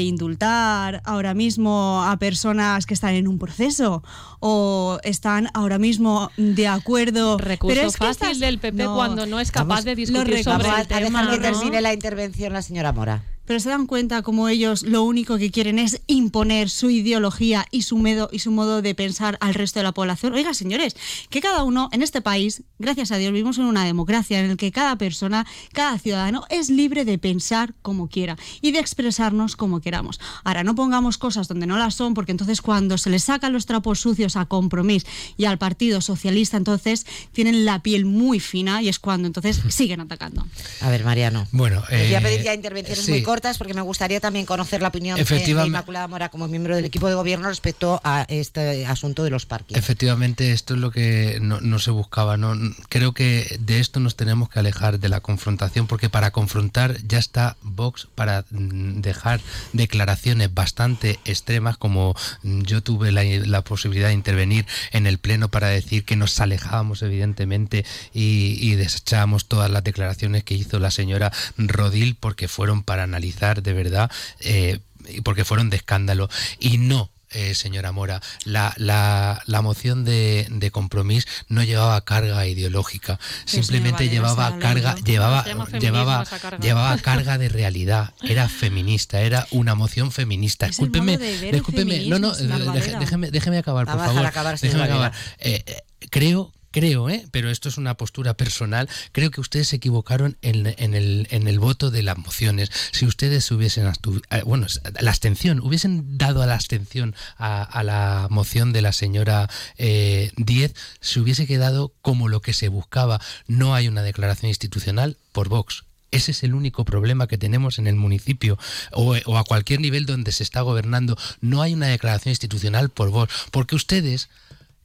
indultar ahora mismo a personas que están en un proceso o están ahora mismo de acuerdo. Recurso Pero es fácil del PP cuando no es capaz de discutir sobre el tema. A que termine la intervención la señora Mora pero se dan cuenta como ellos lo único que quieren es imponer su ideología y su, medo, y su modo de pensar al resto de la población. Oiga, señores, que cada uno en este país, gracias a Dios, vivimos en una democracia en la que cada persona, cada ciudadano es libre de pensar como quiera y de expresarnos como queramos. Ahora, no pongamos cosas donde no las son, porque entonces cuando se les sacan los trapos sucios a Compromís y al Partido Socialista, entonces tienen la piel muy fina y es cuando entonces siguen atacando. A ver, Mariano. Bueno, voy a pedir ya intervenciones muy cortas puertas porque me gustaría también conocer la opinión de, Inmaculada Mora como miembro del equipo de gobierno respecto a este asunto de los parques. Efectivamente, esto es lo que no, se buscaba. ¿no? Creo que de esto nos tenemos que alejar de la confrontación porque para confrontar ya está Vox para mm, dejar declaraciones bastante extremas como mm, yo tuve la, posibilidad de intervenir en el Pleno para decir que nos alejábamos evidentemente y, y desechábamos todas las declaraciones que hizo la señora Rodil porque fueron para analizar de verdad eh, porque fueron de escándalo. Y no eh, señora Mora, la, la, la moción de, de, compromiso no llevaba carga ideológica, simplemente llevaba carga, llevaba, llevaba, llevaba carga de realidad, era feminista, era una moción feminista. Escúlpeme, discúlpeme, no, no, déjeme, déjeme acabar, por favor. déjeme acabar. Eh, creo creo, ¿eh? pero esto es una postura personal, creo que ustedes se equivocaron en, el, voto de las mociones. Si ustedes hubiesen, eh, bueno, la abstención, hubiesen dado a la abstención a, la moción de la señora eh, Díez, se hubiese quedado como lo que se buscaba. No hay una declaración institucional por Vox. Ese es el único problema que tenemos en el municipio o, a cualquier nivel donde se está gobernando. No hay una declaración institucional por Vox, porque ustedes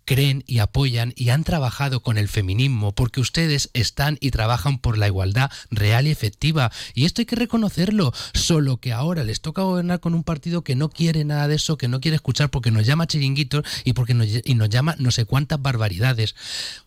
creen y apoyan y han trabajado con el feminismo porque ustedes están y trabajan por la igualdad real y efectiva. Y esto hay que reconocerlo, solo que ahora les toca gobernar con un partido que no quiere nada de eso, que no quiere escuchar porque nos llama chiringuitos y porque nos, y nos llama no sé cuántas barbaridades.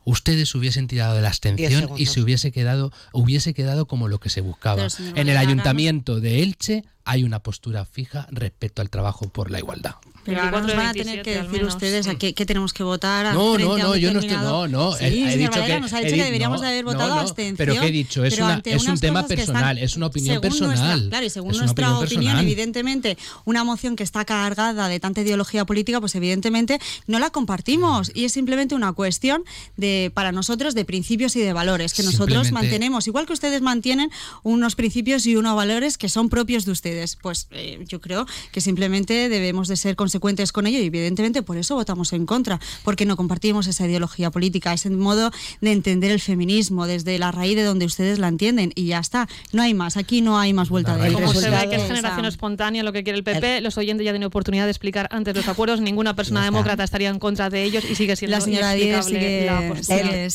Ustedes hubiesen tirado de la abstención y se hubiese quedado, hubiese quedado como lo que se buscaba. En el ayuntamiento de Elche hay una postura fija respecto al trabajo por la igualdad. Pero nos van a tener que decir ustedes a qué, tenemos que votar. No, no, no, yo no estoy. No, no. Sí, he, dicho que, nos ha dicho que deberíamos de haber votado no, abstención. Pero ¿qué he dicho? Es, una, es un tema personal, es una opinión personal. claro, y según nuestra opinión, evidentemente, una moción que está cargada de tanta ideología política, pues evidentemente no la compartimos. Y es simplemente una cuestión de, para nosotros, de principios y de valores, que nosotros mantenemos. Igual que ustedes mantienen unos principios y unos valores que son propios de ustedes. Pues eh, yo creo que simplemente debemos de ser consecuentes consecuentes con ello y evidentemente por eso votamos en contra, porque no compartimos esa ideología política, ese modo de entender el feminismo desde la raíz de donde ustedes la entienden y ya está, no hay más, aquí no hay más vuelta de Como se ve que es generación espontánea lo que quiere el PP, los oyentes ya tienen oportunidad de explicar antes los acuerdos, ninguna persona demócrata estaría en contra de ellos y sigue siendo la señora Díez sigue,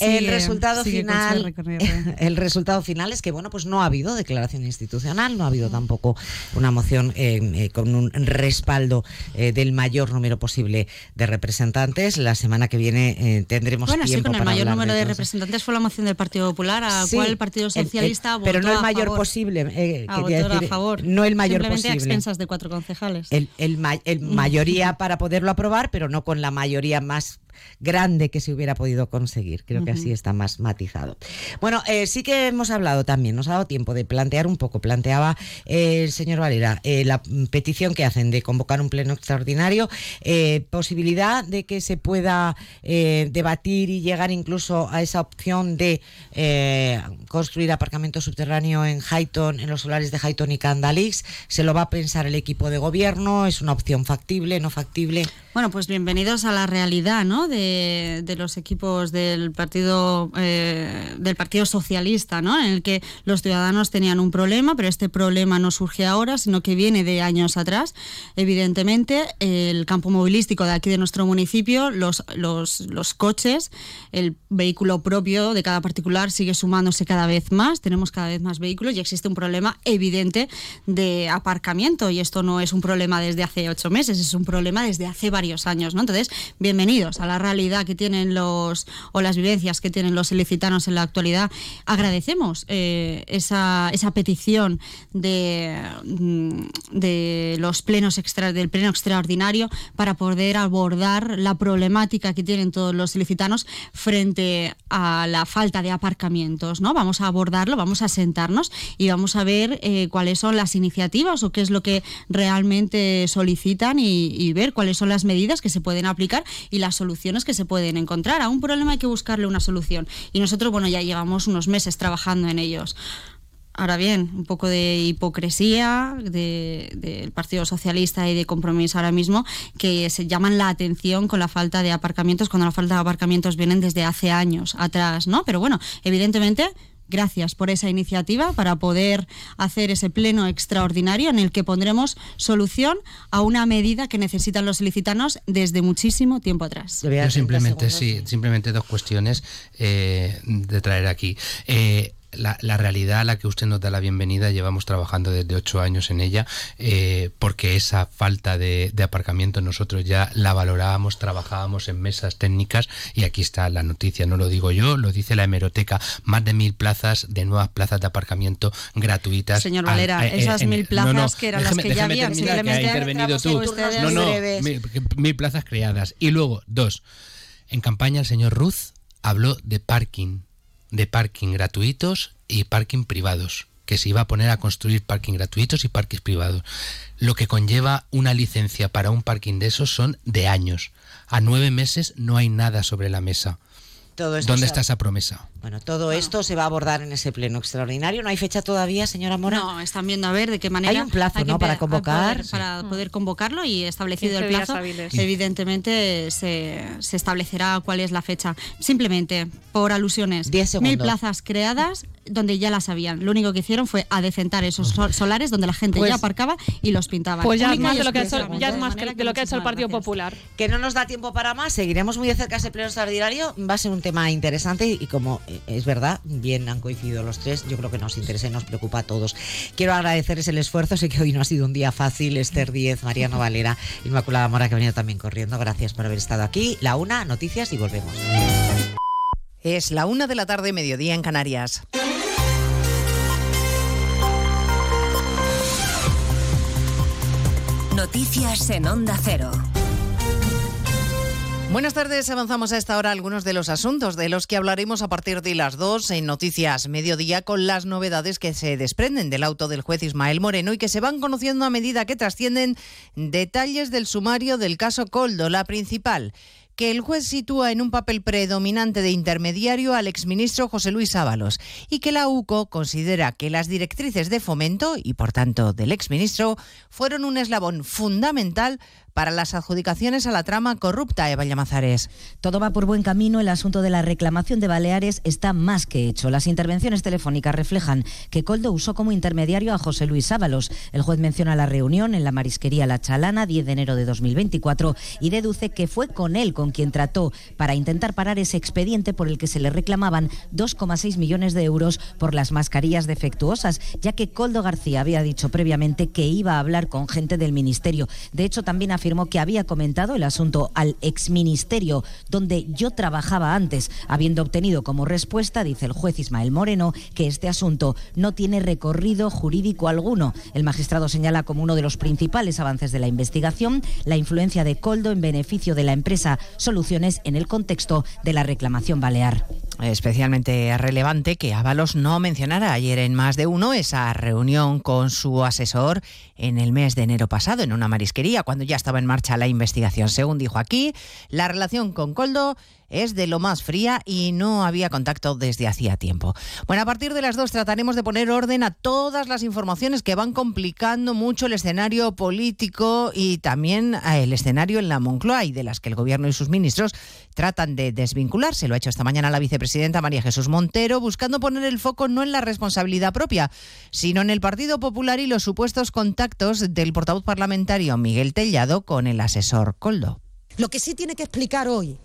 el, resultado final el resultado final es que bueno pues no ha habido declaración institucional, no ha habido tampoco una moción eh, eh, con un respaldo eh, del mayor número posible de representantes. La semana que viene eh, tendremos bueno, tiempo sí, con el mayor número de, representantes fue la moción del Partido Popular, a cual el Partido Socialista Pero no el mayor posible. Eh, a, favor. No el mayor Simplemente posible. a expensas de cuatro concejales. El, el, el mayoría para poderlo aprobar, pero no con la mayoría más grande que se hubiera podido conseguir. Creo que así está más matizado. Bueno, eh, sí que hemos hablado también, nos ha dado tiempo de plantear un poco, planteaba eh, el señor Valera eh, la petición que hacen de convocar un pleno extraordinario, posibilidad de que se pueda debatir y llegar incluso a esa opción de construir aparcamiento subterráneo en Highton, en los solares de Highton y Candalix. Se lo va a pensar el equipo de gobierno, es una opción factible, no factible. Bueno, pues bienvenidos a la realidad, ¿no? De, los equipos del partido eh, del Partido Socialista, ¿no? En el que los ciudadanos tenían un problema, pero este problema no surge ahora, sino que viene de años atrás. Evidentemente, el campo movilístico de aquí de nuestro municipio, los, los, los coches, el vehículo propio de cada particular sigue sumándose cada vez más. Tenemos cada vez más vehículos y existe un problema evidente de aparcamiento. Y esto no es un problema desde hace ocho meses, es un problema desde hace varios años, ¿no? Entonces, bienvenidos a la realidad que tienen los, o las vivencias que tienen los ilicitanos en la actualidad. Agradecemos eh, esa, esa petición de, mm, de los plenos extra, del pleno extraordinario para poder abordar la problemática que tienen todos los ilicitanos frente a la falta de aparcamientos, ¿no? Vamos a abordarlo, vamos a sentarnos y vamos a ver eh, cuáles son las iniciativas o qué es lo que realmente solicitan y, y ver cuáles son las medidas que se pueden aplicar y las soluciones que se pueden encontrar. A un problema hay que buscarle una solución. Y nosotros, bueno, ya llevamos unos meses trabajando en ellos. Ahora bien, un poco de hipocresía del Partido Socialista y de compromiso ahora mismo que se llaman la atención con la falta de aparcamientos cuando la falta de aparcamientos vienen desde hace años atrás, ¿no? Pero bueno, evidentemente gracias por esa iniciativa para poder hacer ese pleno extraordinario en el que pondremos solución a una medida que necesitan los ilicitanos desde muchísimo tiempo atrás. Yo simplemente, sí, simplemente dos cuestiones eh, de traer aquí. Eh, la, realidad a la que usted nos da la bienvenida, llevamos trabajando desde ocho años en ella, eh, porque esa falta de, aparcamiento nosotros ya la valorábamos, trabajábamos en mesas técnicas y aquí está la noticia, no lo digo yo, lo dice la hemeroteca, más de mil plazas de nuevas plazas de aparcamiento gratuitas. Señor Valera, esas mil plazas que eran las que ya habían, simplemente intervenido tú. No, no, mil plazas creadas. Y luego, dos, en campaña el señor Ruz habló de parking de parking gratuitos y parking privados, que se iba a poner a construir parking gratuitos y parques privados. Lo que conlleva una licencia para un parking de esos son de años. A nueve meses no hay nada sobre la mesa. ¿Dónde está esa promesa? Bueno, todo esto se va a abordar en ese pleno extraordinario. ¿No hay fecha todavía, señora Mora? No, están viendo a ver de qué manera. Hay un plazo, ¿no? Para convocar. para poder convocarlo y establecido el plazo, evidentemente se, se, establecerá cuál es la fecha. Simplemente, por alusiones. Mil plazas creadas donde ya las habían. Lo único que hicieron fue adecentar esos solares donde la gente ya pues aparcaba y los pintaba. Pues ya, es más de lo que ha hecho, ya es más de lo que ha hecho el Partido Popular. Que no nos da tiempo para más. Seguiremos muy de cerca ese pleno extraordinario. Va a ser un tema interesante y como es verdad, bien han coincidido los tres, yo creo que nos interesa y nos preocupa a todos. Quiero agradecerles el esfuerzo, sé que hoy no ha sido un día fácil, Esther Díez, Mariano Valera, Inmaculada Mora que ha venido también corriendo, gracias por haber estado aquí. La una, noticias y volvemos. Es la una de la tarde, mediodía en Canarias. Noticias en Onda Cero. Buenas tardes, avanzamos a esta hora algunos de los asuntos de los que hablaremos a partir de las 2 en Noticias Mediodía con las novedades que se desprenden del auto del juez Ismael Moreno y que se van conociendo a medida que trascienden detalles del sumario del caso Coldo, la principal que el juez sitúa en un papel predominante de intermediario al exministro José Luis Ábalos y que la UCO considera que las directrices de fomento y por tanto del exministro fueron un eslabón fundamental para las adjudicaciones a la trama corrupta, Eva Llamazares. Todo va por buen camino. El asunto de la reclamación de Baleares está más que hecho. Las intervenciones telefónicas reflejan que Coldo usó como intermediario a José Luis Ábalos. El juez menciona la reunión en la marisquería La Chalana, 10 de enero de 2024, y deduce que fue con él con quien trató para intentar parar ese expediente por el que se le reclamaban 2,6 millones de euros por las mascarillas defectuosas, ya que Coldo García había dicho previamente que iba a hablar con gente del ministerio. De hecho, también afirmó que había comentado el asunto al exministerio donde yo trabajaba antes, habiendo obtenido como respuesta, dice el juez Ismael Moreno, que este asunto no tiene recorrido jurídico alguno. El magistrado señala como uno de los principales avances de la investigación la influencia de Coldo en beneficio de la empresa Soluciones en el contexto de la reclamación balear. Especialmente relevante que Ábalos no mencionara ayer en más de uno esa reunión con su asesor en el mes de enero pasado en una marisquería, cuando ya estaba en marcha la investigación. Según dijo aquí, la relación con Coldo es de lo más fría y no había contacto desde hacía tiempo. Bueno, a partir de las dos trataremos de poner orden a todas las informaciones que van complicando mucho el escenario político y también eh, el escenario en la Moncloa y de las que el gobierno y sus ministros tratan de desvincularse. Lo ha hecho esta mañana la vicepresidenta María Jesús Montero, buscando poner el foco no en la responsabilidad propia, sino en el Partido Popular y los supuestos contactos del portavoz parlamentario Miguel Tellado con el asesor Coldo. Lo que sí tiene que explicar hoy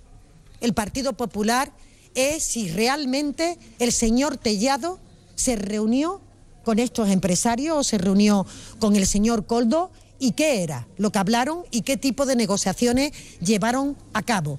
el Partido Popular es si realmente el señor Tellado se reunió con estos empresarios o se reunió con el señor Coldo y qué era lo que hablaron y qué tipo de negociaciones llevaron a cabo.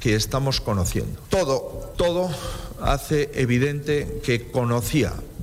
que estamos conociendo. Todo, todo hace evidente que conocía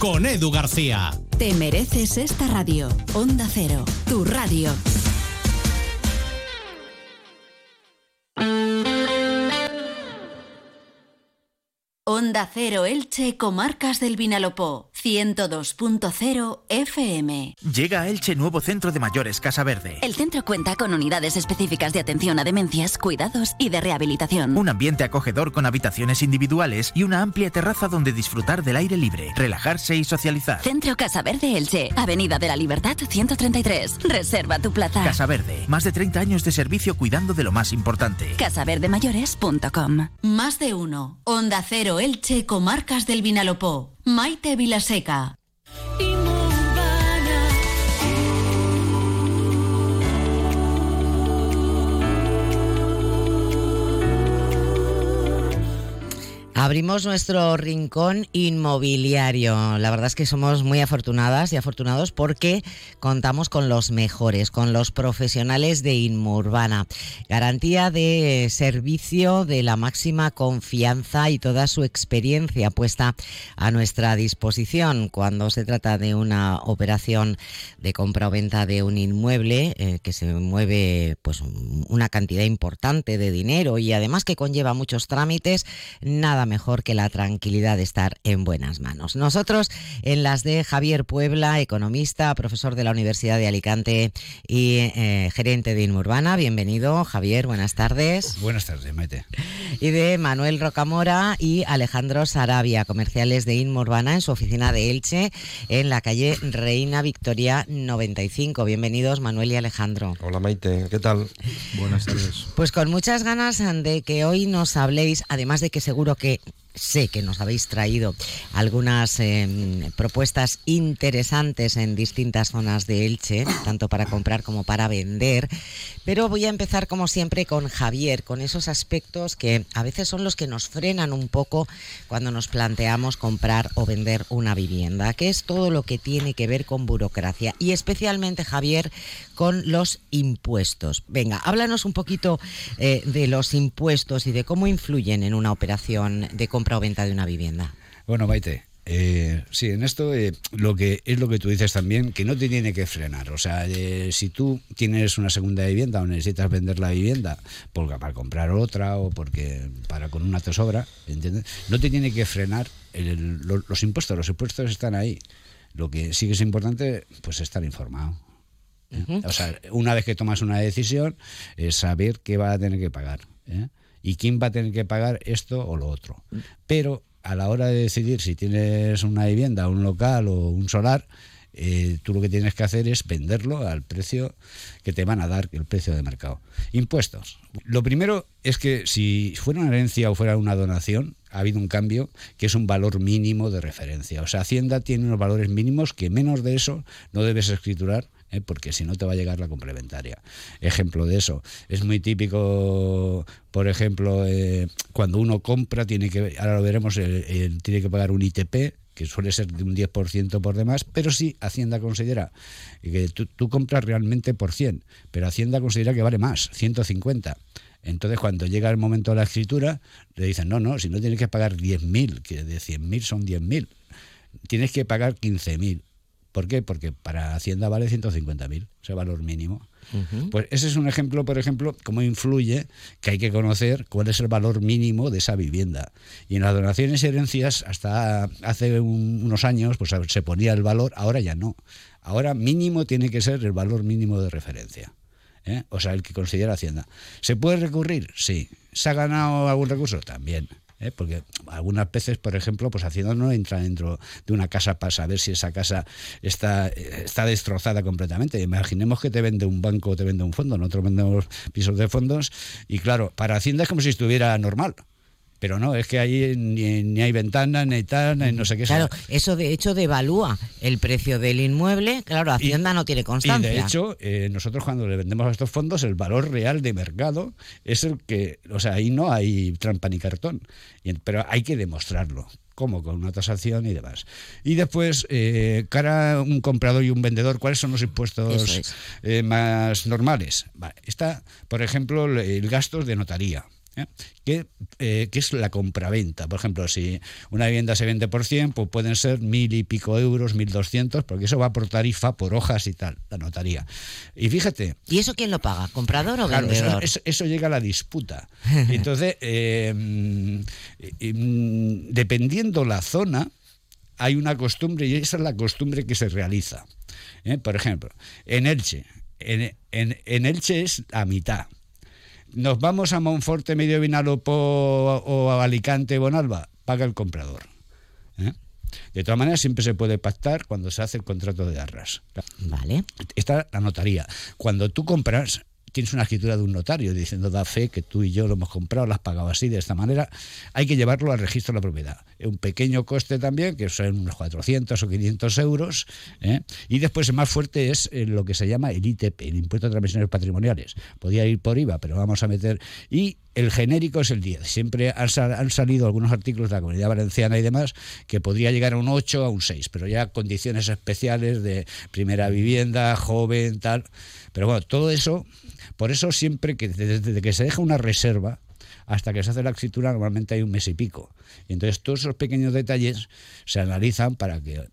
con Edu García. Te mereces esta radio. Onda Cero, tu radio. Onda Cero Elche, Comarcas del Vinalopó, 102.0 FM. Llega a Elche nuevo centro de mayores Casa Verde. El centro cuenta con unidades específicas de atención a demencias, cuidados y de rehabilitación. Un ambiente acogedor con habitaciones individuales y una amplia terraza donde disfrutar del aire libre, relajarse y socializar. Centro Casa Verde Elche, Avenida de la Libertad 133. Reserva tu plaza. Casa Verde, más de 30 años de servicio cuidando de lo más importante. Casaverdemayores.com. Más de uno. Onda Cero Elche, Comarcas del Vinalopó. Maite Vilaseca. Abrimos nuestro rincón inmobiliario. La verdad es que somos muy afortunadas y afortunados porque contamos con los mejores, con los profesionales de Inmurbana. Garantía de servicio de la máxima confianza y toda su experiencia puesta a nuestra disposición cuando se trata de una operación de compra o venta de un inmueble eh, que se mueve pues una cantidad importante de dinero y además que conlleva muchos trámites. Nada mejor que la tranquilidad de estar en buenas manos. Nosotros en las de Javier Puebla, economista, profesor de la Universidad de Alicante y eh, gerente de Inmurbana. Bienvenido, Javier, buenas tardes. Buenas tardes, Maite. Y de Manuel Rocamora y Alejandro Sarabia, comerciales de Inmurbana en su oficina de Elche, en la calle Reina Victoria 95. Bienvenidos, Manuel y Alejandro. Hola, Maite, ¿qué tal? Buenas tardes. Pues con muchas ganas de que hoy nos habléis, además de que seguro que sé que nos habéis traído algunas eh, propuestas interesantes en distintas zonas de Elche, tanto para comprar como para vender. Pero voy a empezar, como siempre, con Javier, con esos aspectos que a veces son los que nos frenan un poco cuando nos planteamos comprar o vender una vivienda, que es todo lo que tiene que ver con burocracia y especialmente, Javier, con los impuestos. Venga, háblanos un poquito eh, de los impuestos y de cómo influyen en una operación de compra o venta de una vivienda. Bueno, Maite, eh, sí, en esto eh, lo que es lo que tú dices también, que no te tiene que frenar. O sea, eh, si tú tienes una segunda vivienda o necesitas vender la vivienda porque para comprar otra o porque para con una te sobra, ¿entiendes? No te tiene que frenar el- lo- los impuestos. Los impuestos están ahí. Lo que sí que es importante, pues estar informado. O sea, una vez que tomas una decisión, es saber qué va a tener que pagar. ¿eh? Y quién va a tener que pagar esto o lo otro. Pero a la hora de decidir si tienes una vivienda, un local o un solar, eh, tú lo que tienes que hacer es venderlo al precio que te van a dar, el precio de mercado. Impuestos. Lo primero es que si fuera una herencia o fuera una donación, ha habido un cambio que es un valor mínimo de referencia. O sea, Hacienda tiene unos valores mínimos que menos de eso no debes escriturar ¿eh? porque si no te va a llegar la complementaria. Ejemplo de eso. Es muy típico, por ejemplo, eh, cuando uno compra, tiene que, ahora lo veremos, eh, tiene que pagar un ITP que suele ser de un 10% por demás, pero sí Hacienda considera que tú, tú compras realmente por 100, pero Hacienda considera que vale más, 150. Entonces, cuando llega el momento de la escritura, le dicen, no, no, si no tienes que pagar 10.000, que de 100.000 son 10.000, tienes que pagar 15.000. ¿Por qué? Porque para Hacienda vale 150.000, ese valor mínimo. Pues ese es un ejemplo, por ejemplo, cómo influye que hay que conocer cuál es el valor mínimo de esa vivienda. Y en las donaciones y herencias, hasta hace un- unos años, pues se ponía el valor, ahora ya no. Ahora mínimo tiene que ser el valor mínimo de referencia. ¿eh? O sea, el que considera Hacienda. ¿Se puede recurrir? Sí. ¿Se ha ganado algún recurso? También. ¿Eh? Porque algunas veces, por ejemplo, pues Hacienda no entra dentro de una casa para saber si esa casa está, está destrozada completamente. Imaginemos que te vende un banco o te vende un fondo. Nosotros vendemos pisos de fondos y claro, para Hacienda es como si estuviera normal. Pero no, es que ahí ni, ni hay ventana, ni tal, ni no sé qué. Claro, eso de hecho devalúa el precio del inmueble. Claro, Hacienda no tiene constancia. Y de hecho, eh, nosotros cuando le vendemos a estos fondos, el valor real de mercado es el que, o sea, ahí no hay trampa ni cartón, Y pero hay que demostrarlo. ¿Cómo? Con una tasación y demás. Y después, eh, cara a un comprador y un vendedor, ¿cuáles son los impuestos es. eh, más normales? Vale, está, por ejemplo, el, el gasto de notaría. ¿Eh? Que, eh, que es la compraventa. Por ejemplo, si una vivienda se vende por 100, pues pueden ser mil y pico euros, mil doscientos, porque eso va por tarifa, por hojas y tal, la notaría. Y fíjate, ¿Y eso quién lo paga? ¿Comprador o Claro, vendedor? eso- eso llega a la disputa. Entonces, eh, dependiendo la zona, hay una costumbre y esa es la costumbre que se realiza. ¿eh? Por ejemplo, en Elche, en, en- en Elche es a mitad. Nos vamos a Monforte, Medio Vinalopó o a Alicante, Bonalba, paga el comprador. ¿eh? De todas maneras, siempre se puede pactar cuando se hace el contrato de arras. Vale. Está la notaría. Cuando tú compras, tienes una escritura de un notario diciendo da fe que tú y yo lo hemos comprado, lo has pagado así, de esta manera, hay que llevarlo al registro de la propiedad. Un pequeño coste también, que son unos 400 o 500 euros. ¿eh? Y después el más fuerte es eh, lo que se llama el ITP, el Impuesto de Transmisiones Patrimoniales. Podía ir por IVA, pero vamos a meter... Y el genérico es el 10. Siempre han, sal- han salido algunos artículos de la Comunidad Valenciana y demás que podría llegar a un 8 a un 6, pero ya condiciones especiales de primera vivienda, joven, tal. Pero bueno, todo eso, por eso siempre que desde que se deja una reserva hasta que se hace la escritura normalmente hay un mes y pico. Y entonces todos esos pequeños detalles se analizan para que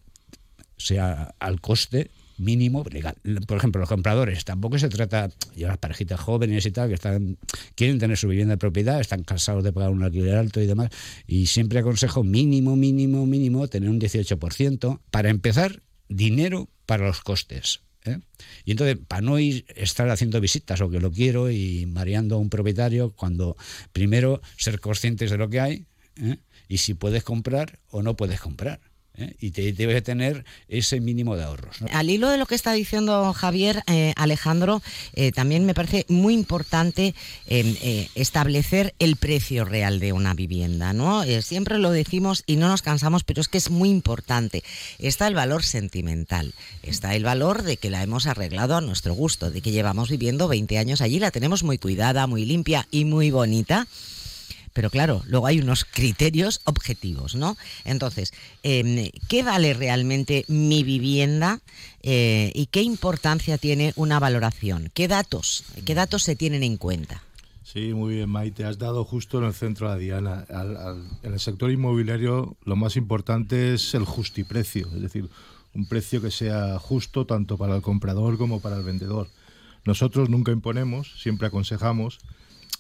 sea al coste mínimo legal. Por ejemplo, los compradores, tampoco se trata de las parejitas jóvenes y tal, que están quieren tener su vivienda de propiedad, están cansados de pagar un alquiler alto y demás, y siempre aconsejo mínimo, mínimo, mínimo, tener un 18%. Para empezar, dinero para los costes. ¿eh? Y entonces, para no ir estar haciendo visitas o que lo quiero y mareando a un propietario, cuando primero ser conscientes de lo que hay ¿eh? y si puedes comprar o no puedes comprar. ¿Eh? y te debes tener ese mínimo de ahorros. Al hilo de lo que está diciendo Javier, eh, Alejandro, eh, también me parece muy importante establecer el precio real de una vivienda. ¿no? siempre lo decimos y no nos cansamos, pero es que es muy importante. Está el valor sentimental, está el valor de que la hemos arreglado a nuestro gusto, de que llevamos viviendo 20 años allí, la tenemos muy cuidada, muy limpia y muy bonita pero claro, luego hay unos criterios objetivos, ¿no? Entonces, em, ¿qué vale realmente mi vivienda eh, y qué importancia tiene una valoración? ¿Qué datos, qué datos se tienen en cuenta? Sí, muy bien, Maite. Has dado justo en el centro a Diana. en el sector inmobiliario lo más importante es el justiprecio, es decir, un precio que sea justo tanto para el comprador como para el vendedor. Nosotros nunca imponemos, siempre aconsejamos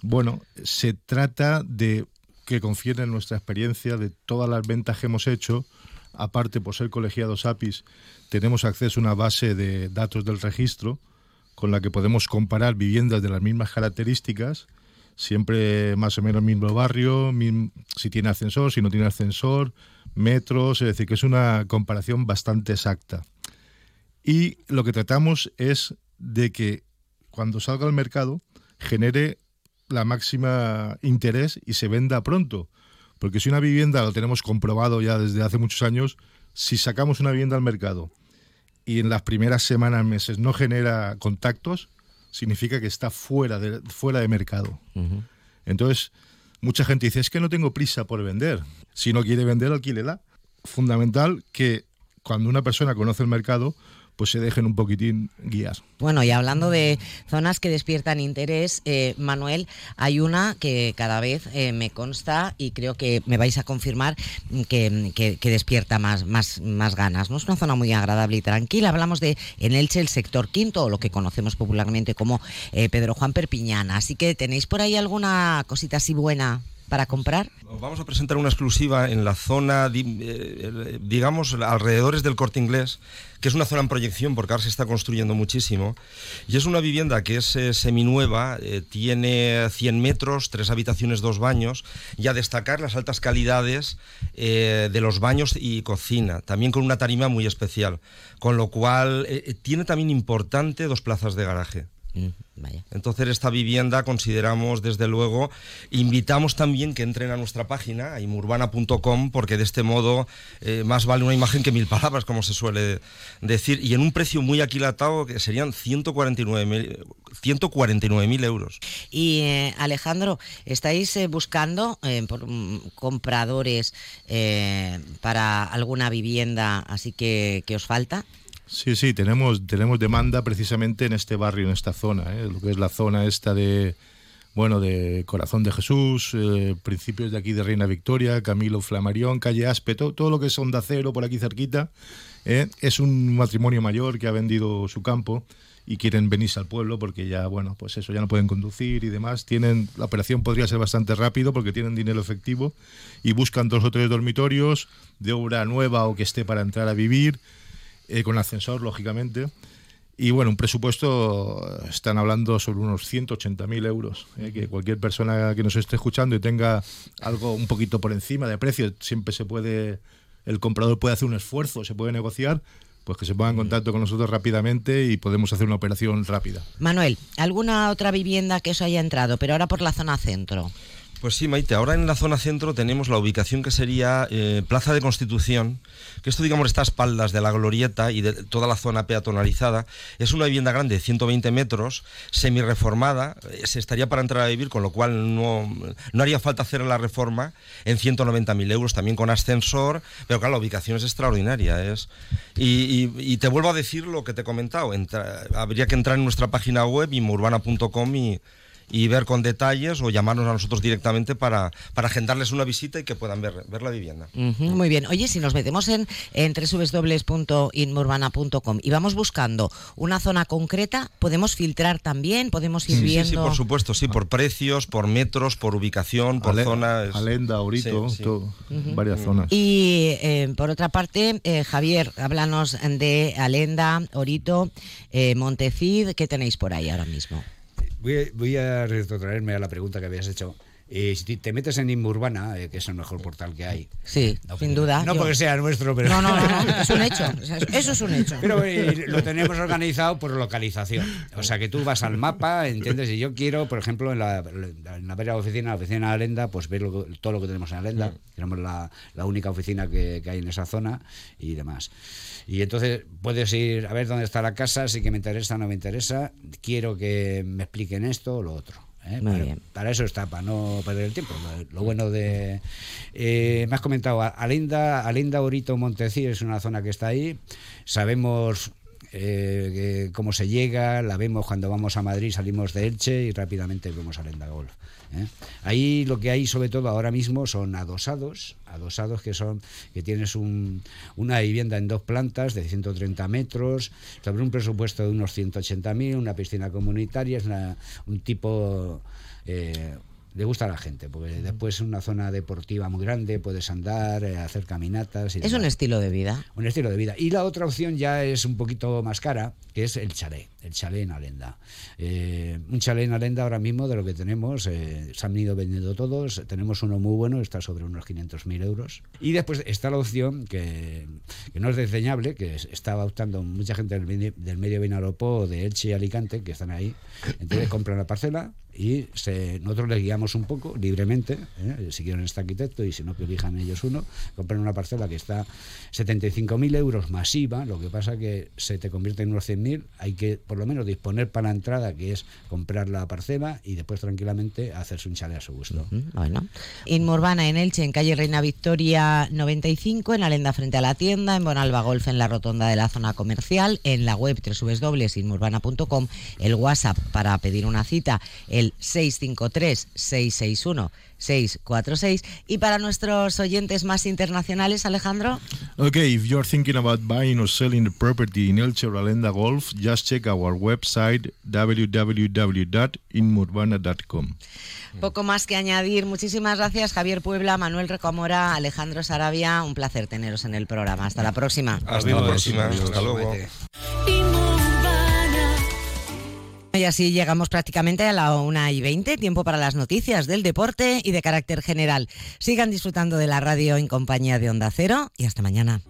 bueno, se trata de que confíen en nuestra experiencia de todas las ventas que hemos hecho. Aparte, por ser colegiados APIs, tenemos acceso a una base de datos del registro con la que podemos comparar viviendas de las mismas características, siempre más o menos el mismo barrio, si tiene ascensor, si no tiene ascensor, metros, es decir, que es una comparación bastante exacta. Y lo que tratamos es de que cuando salga al mercado genere la máxima interés y se venda pronto. Porque si una vivienda, lo tenemos comprobado ya desde hace muchos años, si sacamos una vivienda al mercado y en las primeras semanas, meses no genera contactos, significa que está fuera de, fuera de mercado. Entonces, mucha gente dice, es que no tengo prisa por vender. Si no quiere vender, alquílela. Fundamental que cuando una persona conoce el mercado, pues se dejen un poquitín guiar. Bueno, y hablando de zonas que despiertan interés, eh, Manuel, hay una que cada vez eh, me consta y creo que me vais a confirmar que, que, despierta más, más, más ganas. ¿no? Es una zona muy agradable y tranquila. Hablamos de en Elche el sector quinto, o lo que conocemos popularmente como eh, Pedro Juan Perpiñana. Así que tenéis por ahí alguna cosita así buena para comprar? Vamos a presentar una exclusiva en la zona, eh, digamos, alrededores del corte inglés, que es una zona en proyección porque ahora se está construyendo muchísimo. Y es una vivienda que es eh, seminueva, eh, tiene 100 metros, tres habitaciones, dos baños, y a destacar las altas calidades de los baños y cocina, también con una tarima muy especial. Con lo cual, tiene también importante dos plazas de garaje. Mm, Entonces esta vivienda consideramos desde luego, invitamos también que entren a nuestra página, imurbana.com, porque de este modo eh, más vale una imagen que mil palabras, como se suele decir, y en un precio muy aquilatado que serían 149.000 euros. Y eh, Alejandro, ¿estáis eh, buscando por, mm, compradores para alguna vivienda así que, que os falta? Sí, sí, tenemos, tenemos demanda precisamente en este barrio, en esta zona, ¿eh? lo que es la zona esta de, bueno, de Corazón de Jesús, eh, principios de aquí de Reina Victoria, Camilo Flamarión, Calle Aspe, todo, lo que es Onda Cero por aquí cerquita. ¿eh? Es un matrimonio mayor que ha vendido su campo y quieren venirse al pueblo porque ya, bueno, pues eso, ya no pueden conducir y demás. Tienen, la operación podría ser bastante rápido porque tienen dinero efectivo y buscan dos o tres dormitorios de obra nueva o que esté para entrar a vivir eh, con ascensor, lógicamente. Y bueno, un presupuesto, están hablando sobre unos 180.000 euros. Eh, que cualquier persona que nos esté escuchando y tenga algo un poquito por encima de precio, siempre se puede, el comprador puede hacer un esfuerzo, se puede negociar, pues que se ponga en contacto con nosotros rápidamente y podemos hacer una operación rápida. Manuel, ¿alguna otra vivienda que os haya entrado, pero ahora por la zona centro? Pues sí, Maite, ahora en la zona centro tenemos la ubicación que sería eh, Plaza de Constitución, que esto digamos está a espaldas de la glorieta y de toda la zona peatonalizada. Es una vivienda grande de 120 metros, semi-reformada, eh, se estaría para entrar a vivir, con lo cual no, no haría falta hacer la reforma en 190.000 euros, también con ascensor, pero claro, la ubicación es extraordinaria. Es, y, te vuelvo a decir lo que te he comentado, habría que entrar en nuestra página web, imurbana.com y y ver con detalles o llamarnos a nosotros directamente para, para agendarles una visita y que puedan ver, ver la vivienda. Muy bien. Oye, si nos metemos en, en www.inmurbana.com y vamos buscando una zona concreta, podemos filtrar también, podemos ir Sí, sí, viendo. sí, por supuesto, sí, por precios, por metros, por ubicación, por Ale- zona. es- Alenda, Orito, Sí, sí. todo, varias zonas. Y eh, por otra parte, eh, Javier, háblanos de Alenda, Orito, eh, Montecid, ¿qué tenéis por ahí ahora mismo? Voy a, voy a retrotraerme a la pregunta que habías hecho. Eh, si te metes en Inmurbana, eh, que es el mejor portal que hay. Sí, No sin duda. No Yo- porque sea nuestro, pero. No, no, no, no, es un hecho. Eso es un hecho. Pero eh, lo tenemos organizado por localización. O sea, que tú vas al mapa, ¿entiendes? Y yo quiero, por ejemplo, en la, en la vera oficina, la oficina de Alenda, pues ver lo- todo lo que tenemos en Alenda. Tenemos la, la única oficina que, que hay en esa zona y demás. Y entonces puedes ir a ver dónde está la casa, si que me interesa o no me interesa. Quiero que me expliquen esto o lo otro. ¿Eh? Muy para, bien. para eso está, para no perder el tiempo. Lo, lo bueno de... eh, me has comentado, Alinda, Alinda Orito, Montecir es una zona que está ahí. Sabemos eh, que- cómo se llega, la vemos cuando vamos a Madrid, salimos de Elche y rápidamente vemos Alenda Golf. ¿eh? Ahí lo que hay sobre todo ahora mismo son adosados, adosados que son que tienes un- una vivienda en dos plantas de 130 metros, sobre un presupuesto de unos 180.000, una piscina comunitaria, es un tipo... eh, le gusta a la gente, porque después es una zona deportiva muy grande, puedes andar, eh, hacer caminatas. Y Es un estilo de vida. Un estilo de vida. Y la otra opción ya es un poquito más cara, que es el chalet, el chalet en Alenda. Eh, un chalet en Alenda ahora mismo de lo que tenemos, eh, se han ido vendiendo todos, tenemos uno muy bueno, está sobre unos 500.000 euros. Y después está la opción que, no es desdeñable, que es- está optando mucha gente del medio, Vinalopó, de Elche y Alicante, que están ahí. Entonces compran la parcela y nosotros les guiamos un poco libremente, ¿eh? si quieren este arquitecto y si no que elijan ellos uno, compran una parcela que está 75.000 euros masiva, lo que pasa que se te convierte en unos 100.000, hay que por lo menos disponer para la entrada, que es comprar la parcela y después tranquilamente hacerse un chalet a su gusto. Bueno. Inmurbana en Elche, en calle Reina Victoria 95, en Alenda frente a la tienda, en Bonalba Golf en la rotonda de la zona comercial, en la web www.inmurbana.com, el WhatsApp para pedir una cita, el 653-661-646. Y para nuestros oyentes más internacionales, Alejandro, Okay, if you're thinking about buying or selling the property in Elche or Alenda Golf, just check our website www.inmurbana.com. poco más que añadir. Muchísimas gracias, Javier Puebla, Manuel Recomora, Alejandro Sarabia. Un placer teneros en el programa. Hasta la próxima. Hasta la próxima, hasta luego. Y así llegamos prácticamente a la una y 20, tiempo para las noticias del deporte y de carácter general. Sigan disfrutando de la radio en compañía de Onda Cero y hasta mañana.